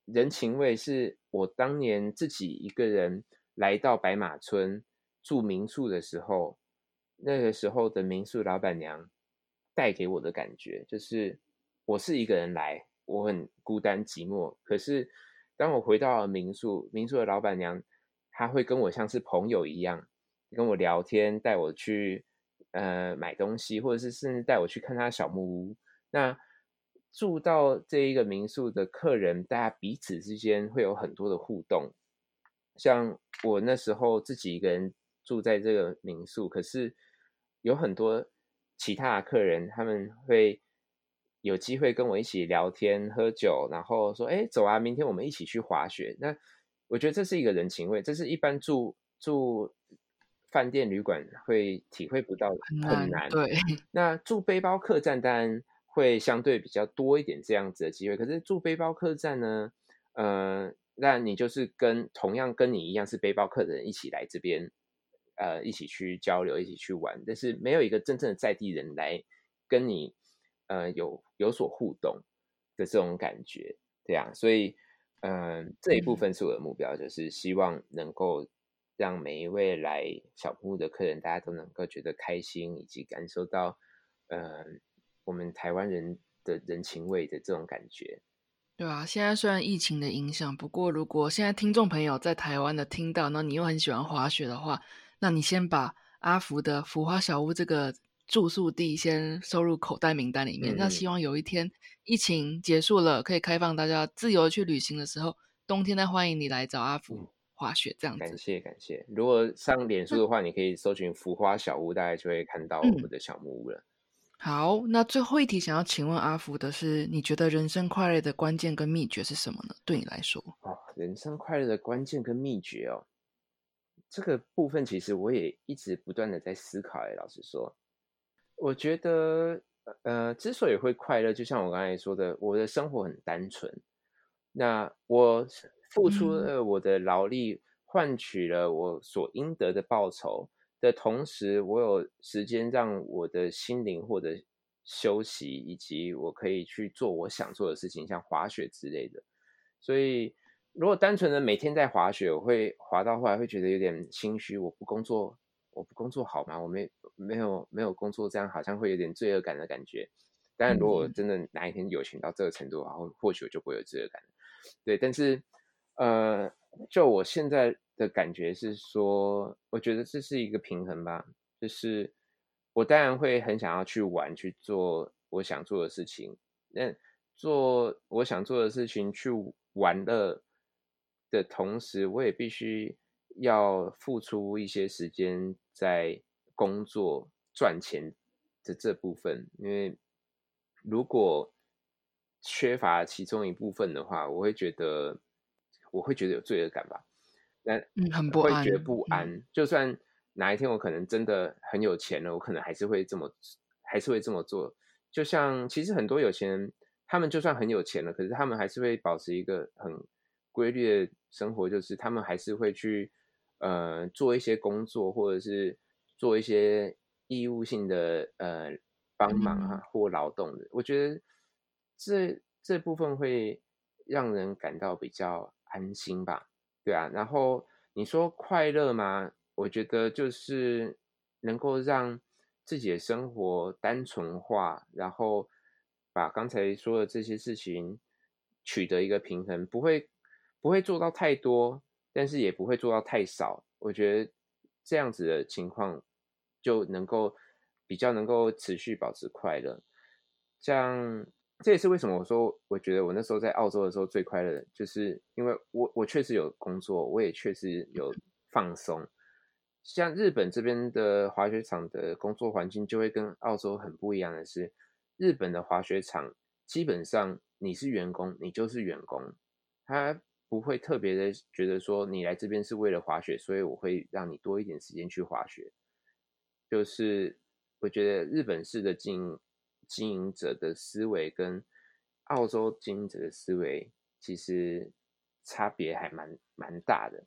人情味是我当年自己一个人来到白马村住民宿的时候，那个时候的民宿老板娘带给我的感觉，就是我是一个人来，我很孤单寂寞，可是。当我回到了民宿，民宿的老板娘，她会跟我像是朋友一样，跟我聊天，带我去呃买东西，或者是甚至带我去看她小木屋。那住到这一个民宿的客人，大家彼此之间会有很多的互动。像我那时候自己一个人住在这个民宿，可是有很多其他的客人，他们会。有机会跟我一起聊天喝酒，然后说：“哎，走啊，明天我们一起去滑雪。”那我觉得这是一个人情味，这是一般住住饭店旅馆会体会不到的，很难。对，那住背包客栈当然会相对比较多一点这样子的机会。可是住背包客栈呢，呃，那你就是跟同样跟你一样是背包客的人一起来这边，呃，一起去交流，一起去玩，但是没有一个真正的在地人来跟你。呃，有有所互动的这种感觉，对啊，所以，嗯，这一部分是我的目标，就是希望能够让每一位来小木屋的客人，大家都能够觉得开心，以及感受到，呃，我们台湾人的人情味的这种感觉。对啊，现在虽然疫情的影响，不过如果现在听众朋友在台湾的听到，那你又很喜欢滑雪的话，那你先把阿福的浮花小屋这个。住宿地先收入口袋名单里面。那希望有一天疫情结束了，可以开放大家自由去旅行的时候，冬天再欢迎你来找阿福滑雪这样子。感谢感谢。如果上脸书的话，你可以搜寻“浮花小屋”，大概就会看到我们的小木屋了。好，那最后一题想要请问阿福的是，你觉得人生快乐的关键跟秘诀是什么呢？对你来说，哦，人生快乐的关键跟秘诀哦，这个部分其实我也一直不断的在思考。哎，老实说。我觉得，呃，之所以会快乐，就像我刚才说的，我的生活很单纯。那我付出了我的劳力，换取了我所应得的报酬的同时，我有时间让我的心灵获得休息，以及我可以去做我想做的事情，像滑雪之类的。所以，如果单纯的每天在滑雪，我会滑到后来会觉得有点心虚。我不工作。我不工作好吗？我没没有没有工作，这样好像会有点罪恶感的感觉。但如果真的哪一天有钱到这个程度的话，或许我就不会有罪恶感。对，但是呃，就我现在的感觉是说，我觉得这是一个平衡吧。就是我当然会很想要去玩，去做我想做的事情。那做我想做的事情去玩乐的同时，我也必须。要付出一些时间在工作赚钱的这部分，因为如果缺乏其中一部分的话，我会觉得我会觉得有罪恶感吧。那嗯，很不安，会觉得不安。就算哪一天我可能真的很有钱了，我可能还是会这么，还是会这么做。就像其实很多有钱人，他们就算很有钱了，可是他们还是会保持一个很规律的生活，就是他们还是会去。呃，做一些工作，或者是做一些义务性的呃帮忙啊，或劳动的，我觉得这这部分会让人感到比较安心吧？对啊。然后你说快乐吗？我觉得就是能够让自己的生活单纯化，然后把刚才说的这些事情取得一个平衡，不会不会做到太多，但是也不会做到太少。我觉得这样子的情况就能够比较能够持续保持快乐。像这也是为什么我说，我觉得我那时候在澳洲的时候最快乐，就是因为我我确实有工作，我也确实有放松。像日本这边的滑雪场的工作环境就会跟澳洲很不一样的是，日本的滑雪场基本上你是员工，你就是员工，他不会特别的觉得说你来这边是为了滑雪，所以我会让你多一点时间去滑雪。就是我觉得日本式的经营经营者的思维跟澳洲经营者的思维其实差别还蛮蛮大的。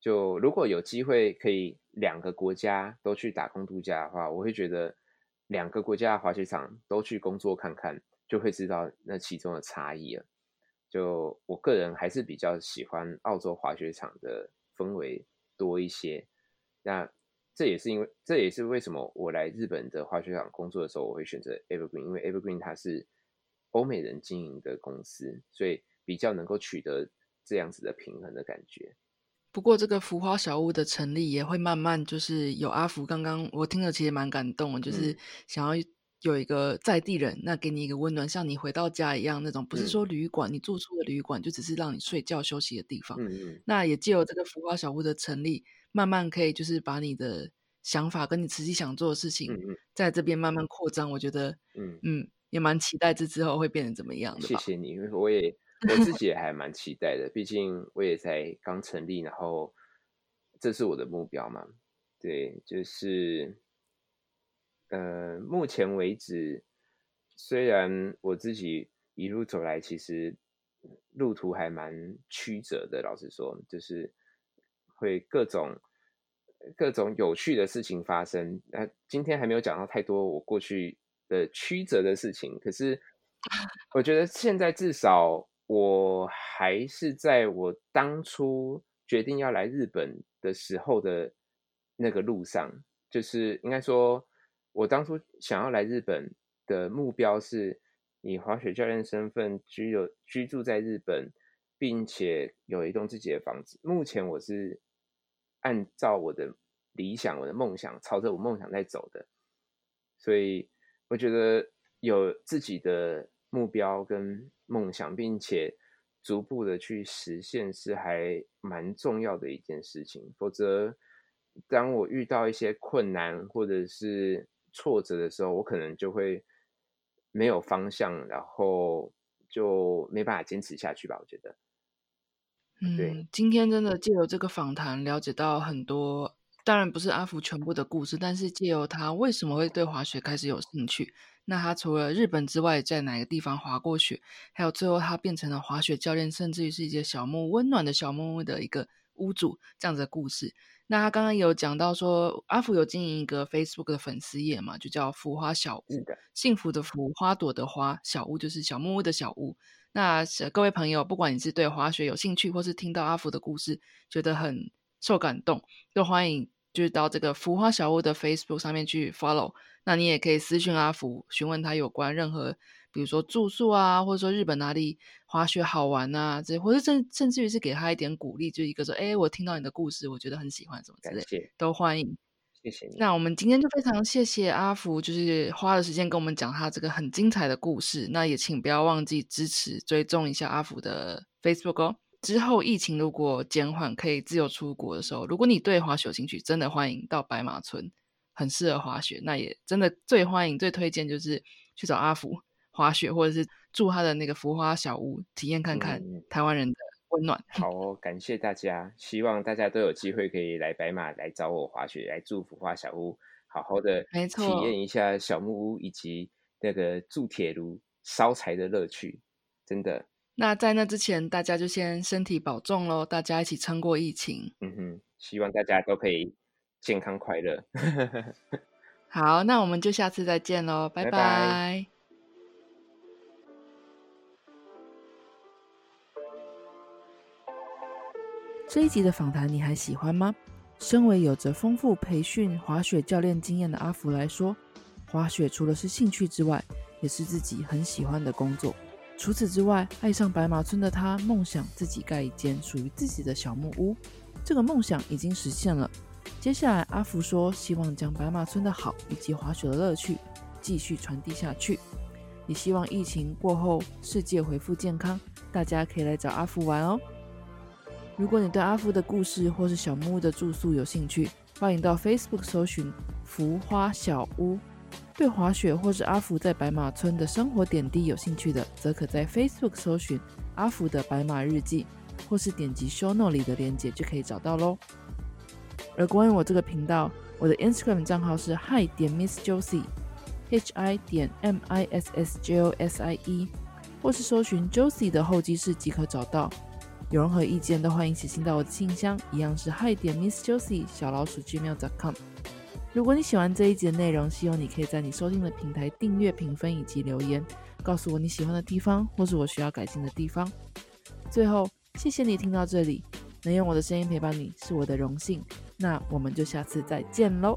就如果有机会可以两个国家都去打工度假的话，我会觉得两个国家的滑雪场都去工作看看，就会知道那其中的差异了。就我个人还是比较喜欢澳洲滑雪场的氛围多一些。那这也是因为这也是为什么我来日本的滑雪场工作的时候，我会选择 Evergreen，因为 Evergreen 它是欧美人经营的公司，所以比较能够取得这样子的平衡的感觉。不过，这个浮花小屋的成立也会慢慢就是有阿福。刚刚我听了，其实蛮感动，就是想要有一个在地人，那给你一个温暖，像你回到家一样那种，不是说旅馆，你住宿的旅馆就只是让你睡觉休息的地方。嗯嗯。那也借由这个浮花小屋的成立，慢慢可以就是把你的想法跟你实际想做的事情，在这边慢慢扩张。我觉得，嗯嗯，也蛮期待这之后会变成怎么样的。谢谢你，因为我也。我自己也还蛮期待的，毕竟我也才刚成立，然后这是我的目标嘛。对，就是呃，目前为止，虽然我自己一路走来，其实路途还蛮曲折的。老实说，就是会各种各种有趣的事情发生。那今天还没有讲到太多我过去的曲折的事情，可是 我觉得现在至少。我还是在我当初决定要来日本的时候的那个路上，就是应该说，我当初想要来日本的目标是以滑雪教练身份居有居住在日本，并且有一栋自己的房子。目前我是按照我的理想、我的梦想，朝着我梦想在走的，所以我觉得有自己的目标跟。梦想，并且逐步的去实现，是还蛮重要的一件事情。否则，当我遇到一些困难或者是挫折的时候，我可能就会没有方向，然后就没办法坚持下去吧。我觉得，嗯，今天真的借由这个访谈，了解到很多。当然不是阿福全部的故事，但是借由他为什么会对滑雪开始有兴趣，那他除了日本之外，在哪个地方滑过雪，还有最后他变成了滑雪教练，甚至于是一些小木温暖的小木屋的一个屋主这样子的故事。那他刚刚有讲到说，阿福有经营一个 Facebook 的粉丝页嘛，就叫“福花小屋”，幸福的福，花朵的花，小屋就是小木屋的小屋。那各位朋友，不管你是对滑雪有兴趣，或是听到阿福的故事觉得很受感动，都欢迎。就是到这个浮花小屋的 Facebook 上面去 follow，那你也可以私讯阿福询问他有关任何，比如说住宿啊，或者说日本哪里滑雪好玩啊，这或者甚甚至于是给他一点鼓励，就一个说，哎，我听到你的故事，我觉得很喜欢什么之类，都欢迎，谢谢你。那我们今天就非常谢谢阿福，就是花了时间跟我们讲他这个很精彩的故事。那也请不要忘记支持追踪一下阿福的 Facebook 哦。之后疫情如果减缓，可以自由出国的时候，如果你对滑雪有兴趣，真的欢迎到白马村，很适合滑雪。那也真的最欢迎、最推荐就是去找阿福滑雪，或者是住他的那个浮花小屋，体验看看台湾人的温暖。好哦，感谢大家，希望大家都有机会可以来白马来找我滑雪，来住福花小屋，好好的体验一下小木屋以及那个铸铁炉烧柴的乐趣，真的。那在那之前，大家就先身体保重喽！大家一起撑过疫情。嗯哼，希望大家都可以健康快乐。好，那我们就下次再见喽，拜拜。这一集的访谈你还喜欢吗？身为有着丰富培训滑雪教练经验的阿福来说，滑雪除了是兴趣之外，也是自己很喜欢的工作。除此之外，爱上白马村的他，梦想自己盖一间属于自己的小木屋。这个梦想已经实现了。接下来，阿福说，希望将白马村的好以及滑雪的乐趣继续传递下去。也希望疫情过后，世界恢复健康，大家可以来找阿福玩哦。如果你对阿福的故事或是小木屋的住宿有兴趣，欢迎到 Facebook 搜寻“浮花小屋”。对滑雪或是阿福在白马村的生活点滴有兴趣的，则可在 Facebook 搜寻“阿福的白马日记”，或是点击 Show No 里的链接就可以找到喽。而关于我这个频道，我的 Instagram 账号是 Hi 点 Miss Josie，H I 点 M I S S J O S I E，或是搜寻 Josie 的候机室即可找到。有任何意见都欢迎写信到我的信箱，一样是 Hi 点 Miss Josie 小老鼠 gmail.com。如果你喜欢这一集的内容，希望你可以在你收听的平台订阅、评分以及留言，告诉我你喜欢的地方或是我需要改进的地方。最后，谢谢你听到这里，能用我的声音陪伴你是我的荣幸。那我们就下次再见喽。